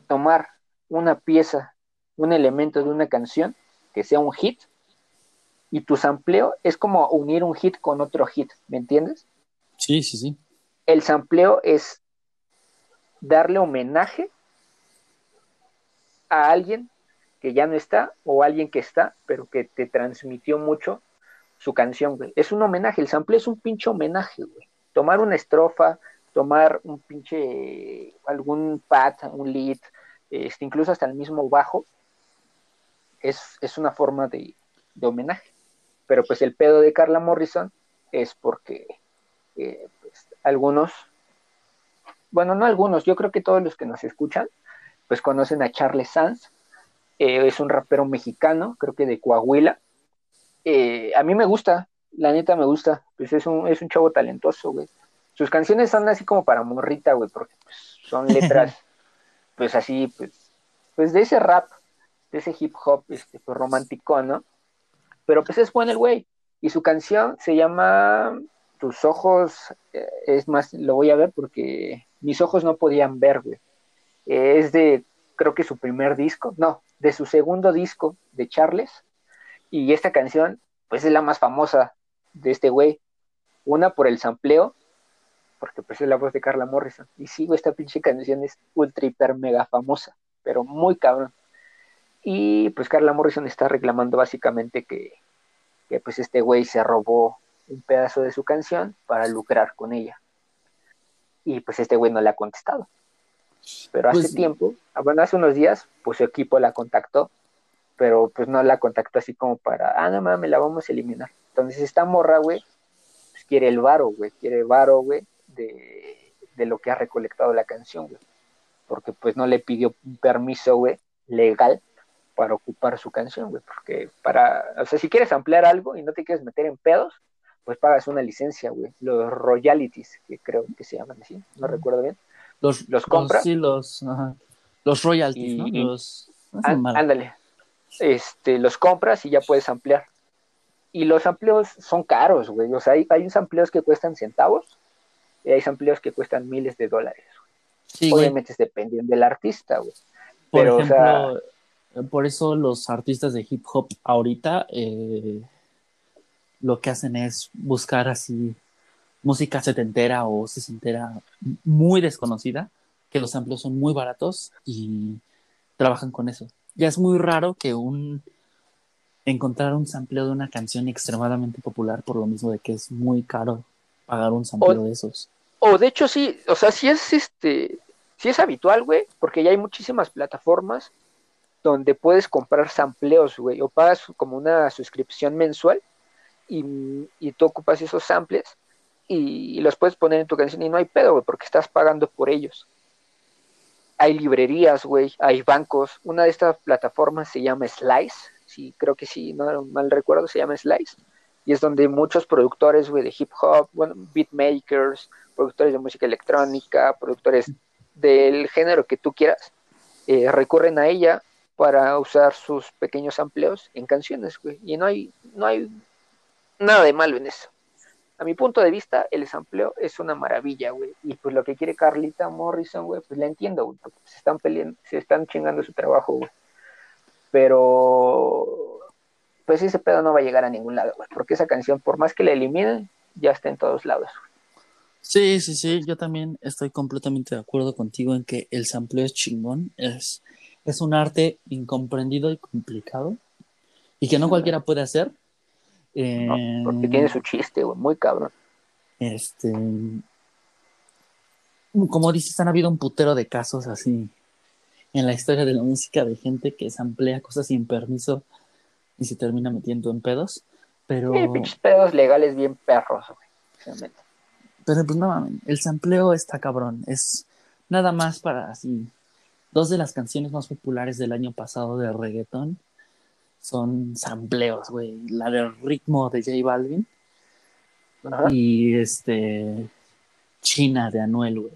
tomar una pieza, un elemento de una canción que sea un hit, y tu sampleo es como unir un hit con otro hit, ¿me entiendes? Sí, sí, sí. El sampleo es darle homenaje a alguien que ya no está o alguien que está, pero que te transmitió mucho su canción, güey. Es un homenaje, el sample es un pinche homenaje, güey. Tomar una estrofa, tomar un pinche, algún pad, un lead, este, incluso hasta el mismo bajo, es, es una forma de, de, homenaje. Pero pues el pedo de Carla Morrison es porque eh, pues, algunos, bueno, no algunos, yo creo que todos los que nos escuchan, pues conocen a Charles Sanz, eh, es un rapero mexicano, creo que de Coahuila. Eh, a mí me gusta, la neta me gusta, pues es un, es un chavo talentoso, güey. Sus canciones son así como para morrita, güey, porque pues, son letras, pues así, pues, pues de ese rap, de ese hip hop, este, pues romántico, ¿no? Pero pues es bueno el güey. Y su canción se llama Tus ojos, eh, es más, lo voy a ver porque mis ojos no podían ver, güey. es de, creo que su primer disco, no, de su segundo disco de Charles. Y esta canción, pues es la más famosa de este güey. Una por el sampleo, porque pues es la voz de Carla Morrison. Y sigo esta pinche canción es ultra hiper mega famosa, pero muy cabrón. Y pues Carla Morrison está reclamando básicamente que, que pues este güey se robó un pedazo de su canción para lucrar con ella. Y pues este güey no le ha contestado. Pero hace pues, tiempo, bueno, hace unos días, pues su equipo la contactó, pero pues no la contactó así como para, ah, no mames, la vamos a eliminar. Entonces esta morra, güey, pues quiere el varo, güey, quiere el varo, güey, de, lo que ha recolectado la canción, güey. Porque pues no le pidió permiso, güey, legal para ocupar su canción, güey. Porque para, o sea, si quieres ampliar algo y no te quieres meter en pedos, pues pagas una licencia, güey. Los royalties, que creo que se llaman así, no recuerdo bien los, los compras. sí, los, los royalties, ¿no? Los, ándale. Este, los compras y ya puedes ampliar. Y los amplios son caros, güey. O sea, hay, hay amplios que cuestan centavos y hay amplios que cuestan miles de dólares. Sí, Obviamente dependiendo del artista, güey. Por ejemplo, por eso los artistas de hip hop ahorita eh, lo que hacen es buscar así música setentera o sesentera muy desconocida, que los amplios son muy baratos y trabajan con eso. Ya es muy raro que un encontrar un sampleo de una canción extremadamente popular por lo mismo de que es muy caro pagar un sampleo de esos. O de hecho sí, o sea, sí es este, sí es habitual, güey, porque ya hay muchísimas plataformas donde puedes comprar sampleos, güey, o pagas como una suscripción mensual y, y tú ocupas esos samples y, los puedes poner en tu canción y no hay pedo, güey, porque estás pagando por ellos. Hay librerías, güey, hay bancos. Una de estas plataformas se llama Slice, sí, creo que sí, no mal recuerdo, se llama Slice. Y es donde muchos productores, güey, de hip hop, bueno, beatmakers, productores de música electrónica, productores del género que tú quieras, eh, recurren a ella para usar sus pequeños amplios en canciones, güey. Y no hay, no hay nada de malo en eso a mi punto de vista, el sampleo es una maravilla, güey. Y pues lo que quiere Carlita Morrison, güey, pues la entiendo, güey, porque se están peleando, se están chingando su trabajo, güey. Pero pues ese pedo no va a llegar a ningún lado, güey, porque esa canción, por más que la eliminen, ya está en todos lados. Sí, sí, sí, yo también estoy completamente de acuerdo contigo en que el sampleo es chingón, es, es un arte incomprendido y complicado y que no cualquiera puede hacer. No, porque tiene su chiste, güey, muy cabrón. Este, como dices, han habido un putero de casos así en la historia de la música de gente que samplea cosas sin permiso y se termina metiendo en pedos, pero, Sí, pinches pedos legales bien perros, güey. pero pues no mames, el sampleo está cabrón, es nada más para así, dos de las canciones más populares del año pasado de reggaetón son sampleos, güey, la del ritmo de J Balvin Ajá. y este China de Anuel, güey.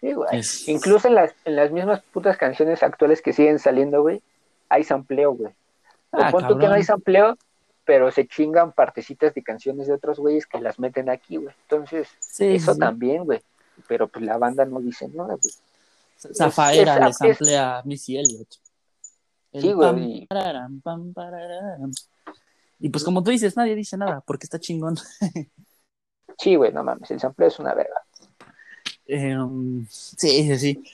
Sí, güey. Es- Incluso en las, en las mismas putas canciones actuales que siguen saliendo, güey, hay sampleo, güey. Ah, pon tú que no hay sampleo, pero se chingan partecitas de canciones de otros güeyes que las meten aquí, güey. Entonces, Sí, eso sí. también, güey. Pero pues la banda no dice nada, güey. Zafaera es- le es- samplea a Missy Elliott. El Sí, güey, pam, y- pararam, pam, pararam. Y pues como tú dices, nadie dice nada porque está chingón. Sí, güey, no mames, el sampleo es una verga. Eh, um, sí, sí, sí.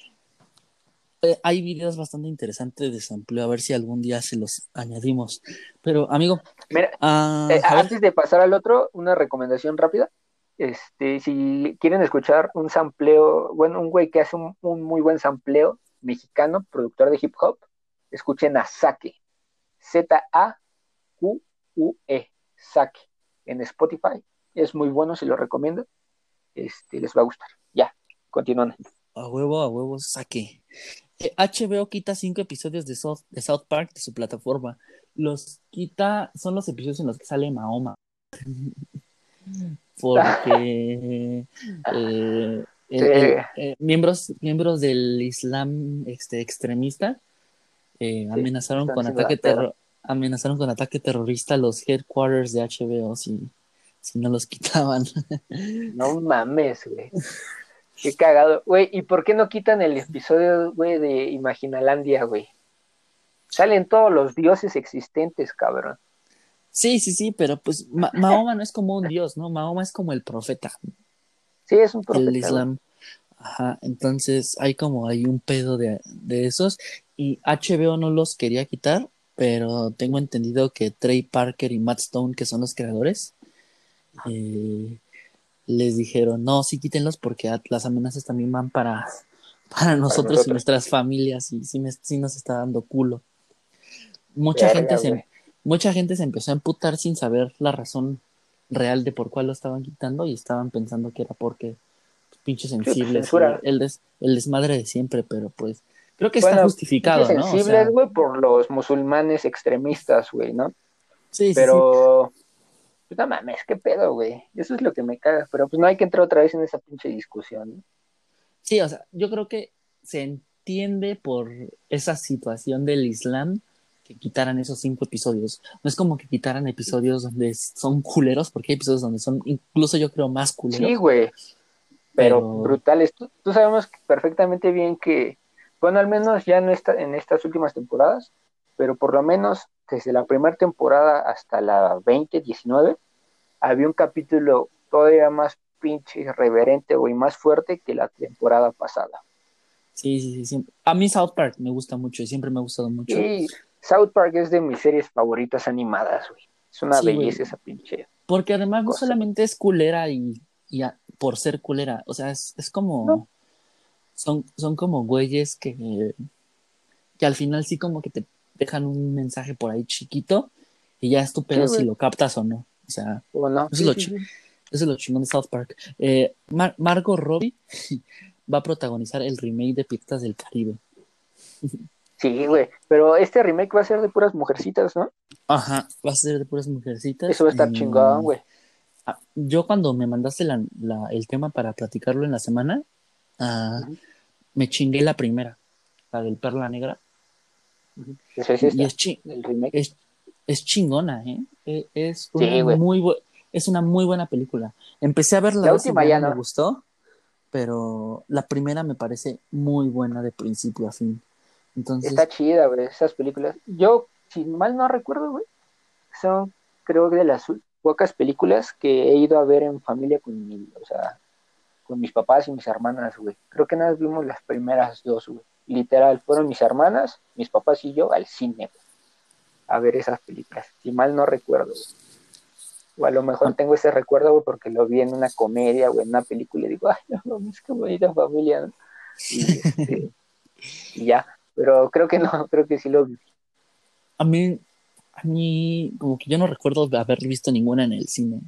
Eh, hay videos bastante interesantes de sampleo, a ver si algún día se los añadimos. Pero, amigo, Mira, ah, eh, antes de pasar al otro, una recomendación rápida. Este, si quieren escuchar un sampleo, bueno, un güey que hace un, un muy buen sampleo mexicano, productor de hip hop, escuchen a Sake. Z-A-Q-U-E. Sake. En Spotify. Es muy bueno, se lo recomiendo. Este, les va a gustar. Ya, continúan. a huevo, a huevo, saque. Eh, HBO quita cinco episodios de South, de South Park de su plataforma. Los quita, son los episodios en los que sale Mahoma. Porque eh, eh, miembros, miembros del Islam este, extremista eh, amenazaron con ataque amenazaron con ataque terrorista a los headquarters de HBO si, si no los quitaban. No mames, güey. Qué cagado. Güey, ¿y por qué no quitan el episodio, güey, de Imaginalandia, güey? Salen todos los dioses existentes, cabrón. Sí, sí, sí, pero pues Ma- Mahoma no es como un dios, ¿no? Mahoma es como el profeta. Sí, es un profeta. el. Islam. Ajá, entonces hay como hay un pedo de, de esos y HBO no los quería quitar, pero tengo entendido que Trey Parker y Matt Stone, que son los creadores, eh, les dijeron, no, sí quítenlos porque las amenazas también van para, para nosotros y nosotros. nuestras familias y sí, me- sí nos está dando culo. Mucha Verga, gente se, mucha gente se empezó a emputar sin saber la razón real de por cuál lo estaban quitando y estaban pensando que era porque pinches pues, sensibles, y el, des- el desmadre de siempre, pero pues creo que Bueno, está justificado, ¿no? O sensibles, sea, güey, por los musulmanes extremistas, güey, ¿no? sí, sí, sí. Pero, pues no mames, qué pedo, güey. Eso es lo que me caga. Pero pues no hay que entrar otra vez en esa pinche discusión. ¿no? Sí, o sea, yo creo que se entiende por esa situación del Islam que quitaran esos cinco episodios. No es como que quitaran episodios donde son culeros, porque hay episodios donde son incluso yo creo más culeros. Sí, güey. Pero, brutales. Tú, tú sabemos perfectamente bien que, bueno, al menos ya no está en estas últimas temporadas, pero por lo menos desde la primera temporada hasta la 20, 19, había un capítulo todavía más pinche irreverente, güey, más fuerte que la temporada pasada. Sí, sí, sí, siempre. A mí South Park me gusta mucho y siempre me ha gustado mucho. Y South Park es de mis series favoritas animadas, güey. Es una Sí, güey. belleza esa pinche. Porque además no solamente es culera y, y a- por ser culera, o sea, es, es como... No. Son, son como güeyes que, que al final sí como que te dejan un mensaje por ahí chiquito y ya es tu pedo Sí, si lo captas o no. O sea, ¿O no? Eso es Sí, lo eso es lo chingón de South Park. Eh, Mar- Margot Robbie va a protagonizar el remake de Piratas del Caribe. Sí, güey. Pero este remake va a ser de puras mujercitas, ¿no? Ajá, va a ser de puras mujercitas. Eso va a estar chingón, güey. Ah, Yo cuando me mandaste la- la- el tema para platicarlo en la semana, ah, me chingué la primera, la del Perla Negra. Es Y es, chi- el remake. es, es chingona, ¿eh? E- Es Sí, una, güey. muy es una muy buena película. Empecé a verla La última ya no me gustó, pero la primera me parece muy buena de principio a fin. Entonces, Está chida, güey, esas películas. Yo, si mal no recuerdo, güey, son, creo que de las pocas películas que he ido a ver en familia con mi, o sea, con mis papás y mis hermanas, güey. Creo que nada más vimos las primeras dos, güey. Literal, fueron mis hermanas, mis papás y yo al cine, a ver esas películas. Si mal no recuerdo, O a lo mejor tengo ese recuerdo, güey, porque lo vi en una comedia, o en una película y digo, ay, no, es que bonita familia, ¿no? Este, y, ya, pero creo que no, creo que sí lo vi. A mí, a mí, como que yo no recuerdo haber visto ninguna en el cine,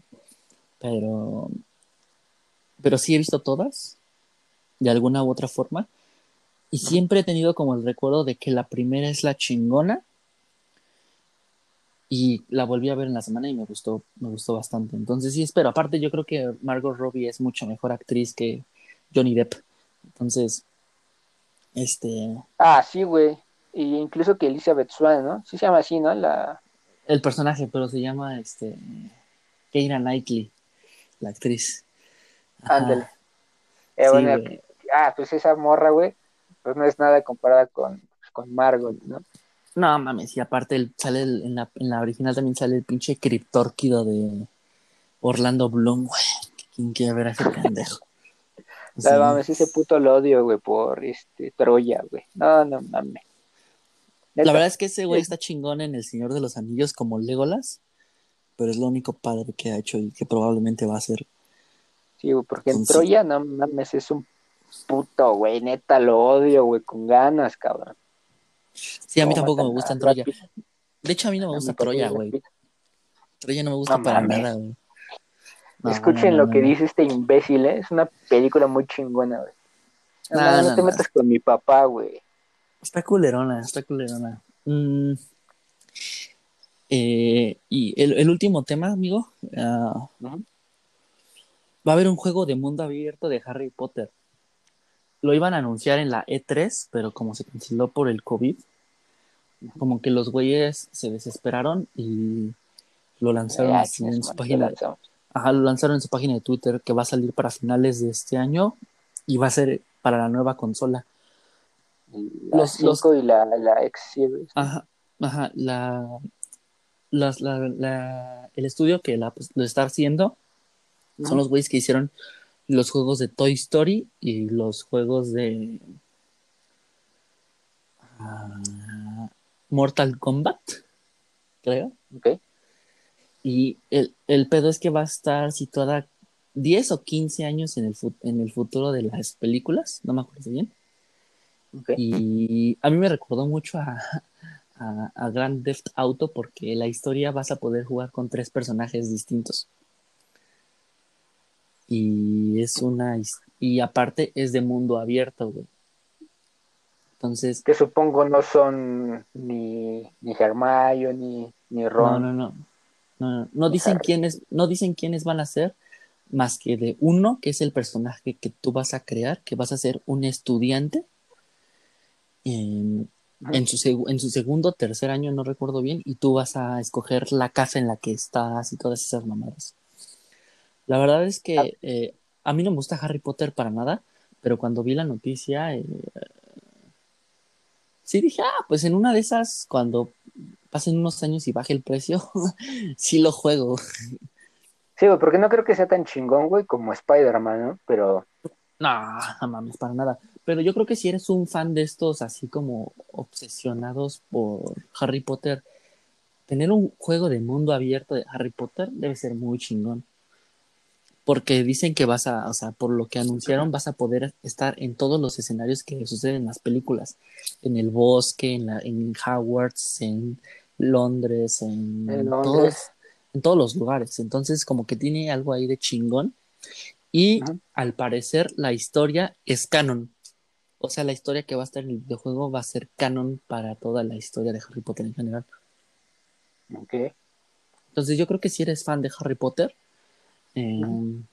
pero, pero sí he visto todas, de alguna u otra forma, y siempre he tenido como el recuerdo de que la primera es la chingona y la volví a ver en la semana y me gustó, me gustó bastante. Entonces sí espero. Aparte yo creo que Margot Robbie es mucho mejor actriz que Johnny Depp. Entonces, este... Ah, sí, güey. Y incluso que Elizabeth Swan, ¿no? Sí se llama así, ¿no? La... El personaje, pero se llama, este... Keira Knightley, la actriz. Ándale. Eh, ah, pues esa morra, güey, pues no es nada comparada con, con Margot, ¿no? No mames, y aparte sale en, la, en la original también sale el pinche criptórquido de Orlando Bloom, güey. ¿Quién quiere ver a ese pendejo? No mames, ese puto lo odio, güey, por este Troya, güey. No, no mames. La verdad es que ese güey está chingón en El Señor de los Anillos como Legolas, pero es lo único padre que ha hecho y que probablemente va a ser. Sí, güey, porque en Troya, no mames, es un puto, güey, neta, lo odio, güey, con ganas, cabrón. Sí, a mí tampoco me gusta Troya. De hecho, a mí no me gusta Troya, güey. Troya no me gusta para nada, güey. Escuchen lo que dice este imbécil, ¿eh? Es una película muy chingona, güey. No, te metas con mi papá, güey. Está culerona, está culerona. Mm. Eh, y el, último tema, amigo. Ah, va a haber un juego de mundo abierto de Harry Potter. Lo iban a anunciar en la E3, pero como se canceló por el COVID, como que los güeyes se desesperaron y lo lanzaron en su página. Ajá, lo lanzaron en su página de Twitter que va a salir para finales de este año y va a ser para la nueva consola. Los, los... y la, la X Series. Ajá, ajá, la, la, el estudio que la, pues, lo está haciendo son los güeyes que hicieron los juegos de Toy Story y los juegos de ah, Mortal Kombat, creo. Y el, el, pedo es que va a estar situada 10 o 15 años en el, en el futuro de las películas, no me acuerdo bien. Okay. Y a mí me recordó mucho a, a, a, Grand Theft Auto porque la historia vas a poder jugar con tres personajes distintos. Y es una. Y aparte es de mundo abierto, güey. Entonces. Que supongo no son ni, ni Germayo ni, ni Ron. No, no, no. No, no, dicen quiénes, no dicen quiénes van a ser, más que de uno, que es el personaje que tú vas a crear, que vas a ser un estudiante. En, en, su, en su segundo tercer año, no recuerdo bien, y tú vas a escoger la casa en la que estás y todas esas mamadas. La verdad es que eh, a mí no me gusta Harry Potter para nada, pero cuando vi la noticia, eh, sí dije, ah, pues en una de esas, cuando pasen unos años y baje el precio, sí lo juego. Sí, güey, porque no creo que sea tan chingón, güey, como Spider-Man, ¿no? Pero... No, no mames, para nada. Pero yo creo que si eres un fan de estos así como obsesionados por Harry Potter, tener un juego de mundo abierto de Harry Potter debe ser muy chingón porque dicen que vas a, o sea, por lo que anunciaron, vas a poder estar en todos los escenarios que suceden en las películas, en el bosque, en, la, en Hogwarts, en Londres, en, Todos, en todos los lugares. Entonces, como que tiene algo ahí de chingón. Y al parecer, la historia es canon. O sea, la historia que va a estar en el videojuego va a ser canon para toda la historia de Harry Potter en general. Ok. Entonces, yo creo que si eres fan de Harry Potter, Em,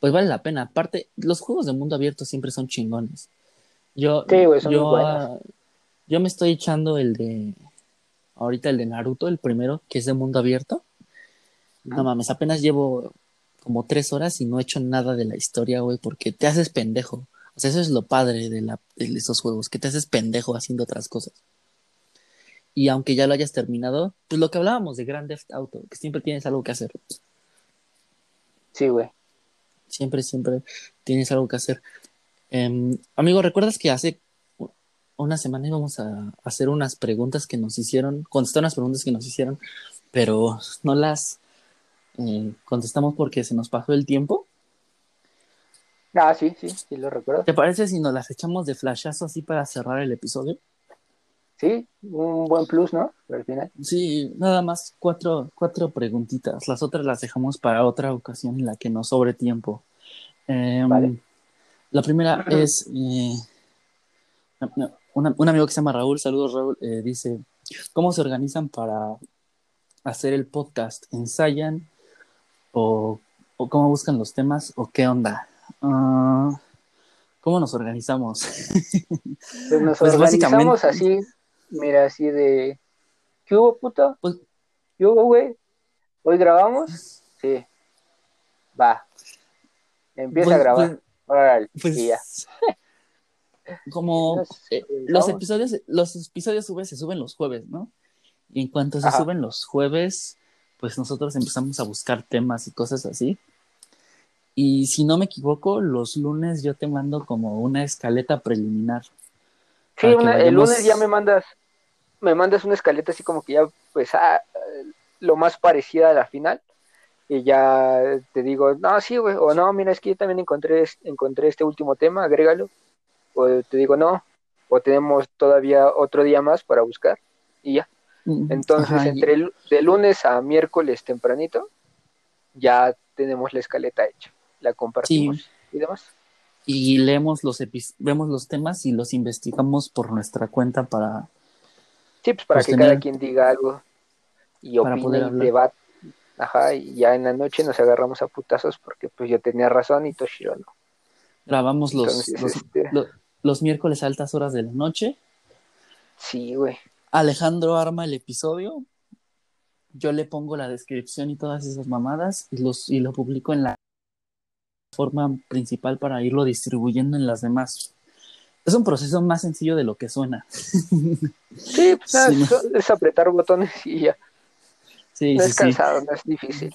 pues vale la pena. Aparte, los juegos de mundo abierto siempre son chingones. Yo, yo, yo me estoy echando el de ahorita el de Naruto, el primero, que es de mundo abierto. No mames, apenas llevo como tres horas y no he hecho nada de la historia, güey, porque te haces pendejo. O sea, eso es lo padre de, la, de esos juegos, que te haces pendejo haciendo otras cosas. y aunque ya lo hayas terminado, pues lo que hablábamos de Grand Theft Auto, que siempre tienes algo que hacer. Sí, güey. Siempre, siempre tienes algo que hacer. Em, amigo, ¿recuerdas que hace una semana íbamos a hacer unas preguntas que nos hicieron, contestar unas preguntas que nos hicieron, pero no las eh, contestamos porque se nos pasó el tiempo? Ah, sí, sí, sí, lo recuerdo. ¿Te parece si nos las echamos de flashazo así para cerrar el episodio? Sí, un buen plus, ¿no? Al final. Sí, nada más cuatro, cuatro preguntitas. Las otras las dejamos para otra ocasión en la que nos sobre tiempo. Em, vale. La primera es, eh, un amigo que se llama Raúl, saludos Raúl, eh, dice, ¿cómo se organizan para hacer el podcast? ¿Ensayan o, o cómo buscan los temas o qué onda? Ah, ¿Cómo nos organizamos? Pues nos pues organizamos así, Mira, así de. ¿Qué hubo, puto? Pues, ¿Qué hubo, güey? ¿Hoy grabamos? Sí. Va. Empieza a pues, grabar. Órale, pues, ya. Como eh, los episodios, los episodios se suben los jueves, ¿no? Y en cuanto se suben los jueves, pues nosotros empezamos a buscar temas y cosas así. Y si no me equivoco, los lunes yo te mando como una escaleta preliminar. Sí, el lunes ya me mandas me mandas una escaleta así como que ya, pues, ah, lo más parecida a la final. Y ya te digo, no, sí, güey, o no, mira, es que yo también encontré, encontré este último tema, agrégalo. O te digo, no, o tenemos todavía otro día más para buscar. Y ya. Entonces, entre el, de lunes a miércoles tempranito, ya tenemos la escaleta hecha. La compartimos y demás. Y leemos los vemos los temas y los investigamos por nuestra cuenta para Sí, pues para pues que cada quien diga algo y opine y debate. Ajá, y ya en la noche nos agarramos a putazos porque pues yo tenía razón y Toshiro no. Grabamos los, este, los, miércoles a altas horas de la noche. Sí, güey. Alejandro arma el episodio. Yo le pongo la descripción y todas esas mamadas y, los, y lo publico en la forma principal para irlo distribuyendo en las demás es un proceso más sencillo de lo que suena. Sí, pues, es, apretar botones y ya. Sí, no es cansado, no es difícil.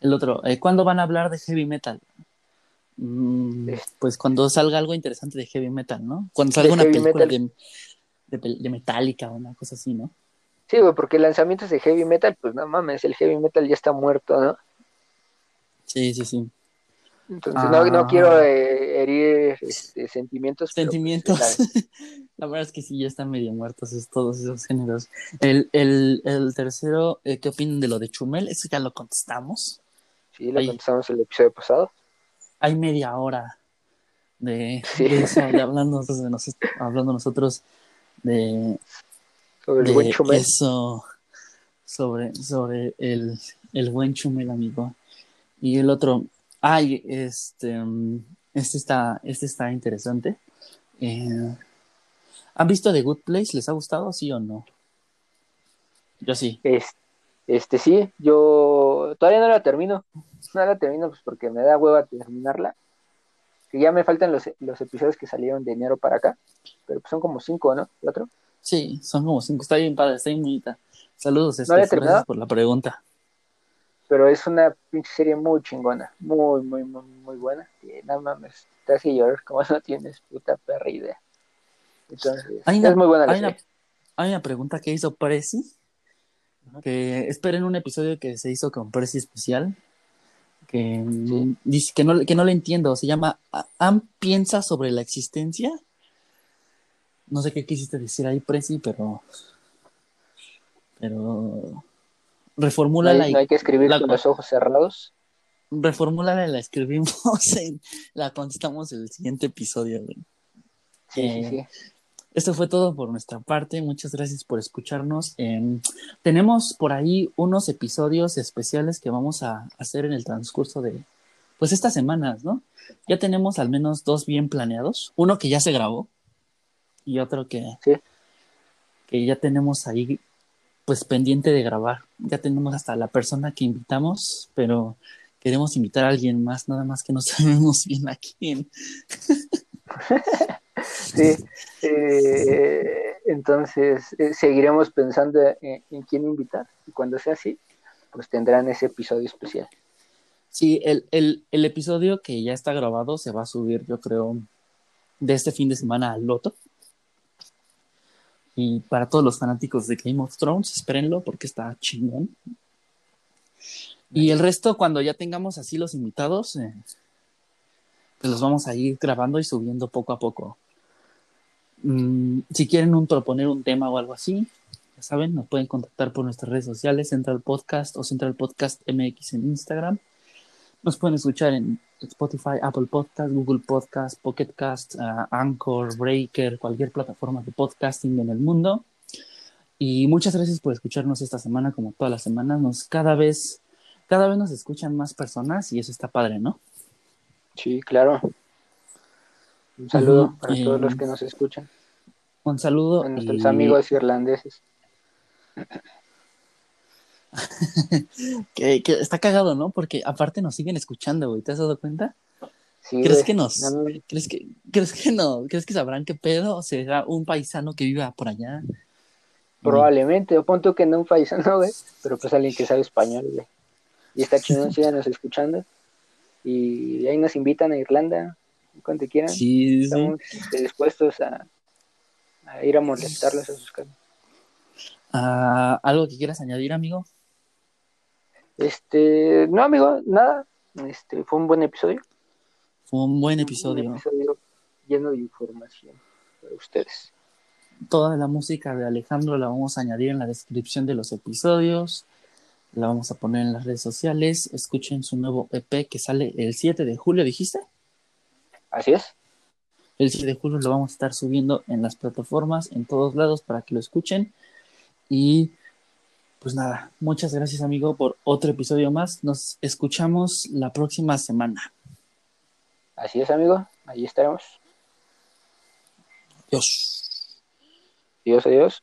El otro, eh, ¿cuándo van a hablar de heavy metal? Mm, pues cuando salga algo interesante de heavy metal, ¿no? Cuando salga una película de, de, Metallica o una cosa así, ¿no? Sí, güey, porque lanzamientos de heavy metal, pues no mames, el heavy metal ya está muerto, ¿no? Sí, sí, sí. Entonces, no, no, quiero ah. eh, herir este, sentimientos. Pues, sentimientos. la... verdad es que sí, ya están medio muertos todos esos géneros. El, el, el tercero, eh, ¿qué opinan de lo de Chumel? Eso ya lo contestamos. Sí, lo contestamos el episodio pasado. Hay media hora de, eso, hablando, hablando nosotros de, sobre el buen Chumel. Eso, sobre, sobre el, el buen Chumel, amigo. Y el otro, Ay, este, mm, este está, este está interesante. Eh, ¿Han visto The Good Place? ¿Les ha gustado, sí o no? Yo sí. Este, sí, yo todavía no la termino. No la termino pues porque me da hueva terminarla. Que ya me faltan los, los episodios que salieron de enero para acá. Pero pues son como cinco, ¿no? ¿Cuatro? Sí, son como cinco. Está bien padre, está bien bonita. Saludos, este, gracias por la pregunta pero es una pinche serie muy chingona, muy, muy, muy, muy buena. Y nada mames, te hace llorar como no tienes puta perra idea. Entonces, es muy buena la hay serie. Una, hay una pregunta que hizo Prezi, que esperen un episodio que se hizo con Prezi especial, que dice que no, que no le entiendo, se llama ¿Am piensa sobre la existencia? No sé qué quisiste decir ahí, Prezi, pero... Pero reformula no hay, que escribir con los ojos cerrados. Reformúlala y la escribimos en, la contestamos en el siguiente episodio, Sí, sí, sí. Esto fue todo por nuestra parte. Muchas gracias por escucharnos. Em, tenemos por ahí unos episodios especiales que vamos a hacer en el transcurso de, pues, estas semanas, ¿no? Ya tenemos al menos dos bien planeados. Uno que ya se grabó y otro que, que ya tenemos ahí pues pendiente de grabar. Ya tenemos hasta la persona que invitamos, pero queremos invitar a alguien más, nada más que no sabemos bien a quién. sí, eh, Entonces, eh, seguiremos pensando en, quién invitar. Y cuando sea así, pues tendrán ese episodio especial. Sí, el, el, episodio que ya está grabado se va a subir, yo creo, de este fin de semana al Loto. Y para todos los fanáticos de Game of Thrones, espérenlo porque está chingón. Y el resto, cuando ya tengamos así los invitados, eh, pues los vamos a ir grabando y subiendo poco a poco. Mm, si quieren proponer un tema o algo así, ya saben, nos pueden contactar por nuestras redes sociales, Central Podcast o Central Podcast MX en Instagram. Nos pueden escuchar en Spotify, Apple Podcast, Google Podcast, Pocket Cast, uh, Anchor, Breaker, cualquier plataforma de podcasting en el mundo. Y muchas gracias por escucharnos esta semana, como todas las semanas. Nos cada vez, cada vez nos escuchan más personas y eso está padre, ¿no? Sí, claro. Un saludo para todos los que nos escuchan. Un saludo a nuestros amigos irlandeses. que, está cagado, ¿no? Porque aparte nos siguen escuchando, güey. ¿Te has dado cuenta? ¿Crees que nos, ¿crees que, crees que no, crees que sabrán qué pedo? ¿O será un paisano que viva por allá? Probablemente, o punto que no un paisano, güey, pero pues alguien que sabe español, güey. Y está chingón, nos escuchando. Y ahí nos invitan a Irlanda, cuando quieran. Sí, Estamos dispuestos a, ir a molestarlos a sus casas. Ah, ¿Algo que quieras añadir, amigo? Este, no, amigo, nada. Este, fue un buen episodio. Fue un buen episodio. Un episodio lleno de información para ustedes. Toda la música de Alejandro la vamos a añadir en la descripción de los episodios. La vamos a poner en las redes sociales. Escuchen su nuevo EP que sale el 7 de julio, ¿dijiste? Así es. El 7 de julio lo vamos a estar subiendo en las plataformas, en todos lados, para que lo escuchen. Y pues nada, muchas gracias amigo por otro episodio más. Nos escuchamos la próxima semana. Así es amigo, ahí estaremos. Adiós. Adiós, adiós.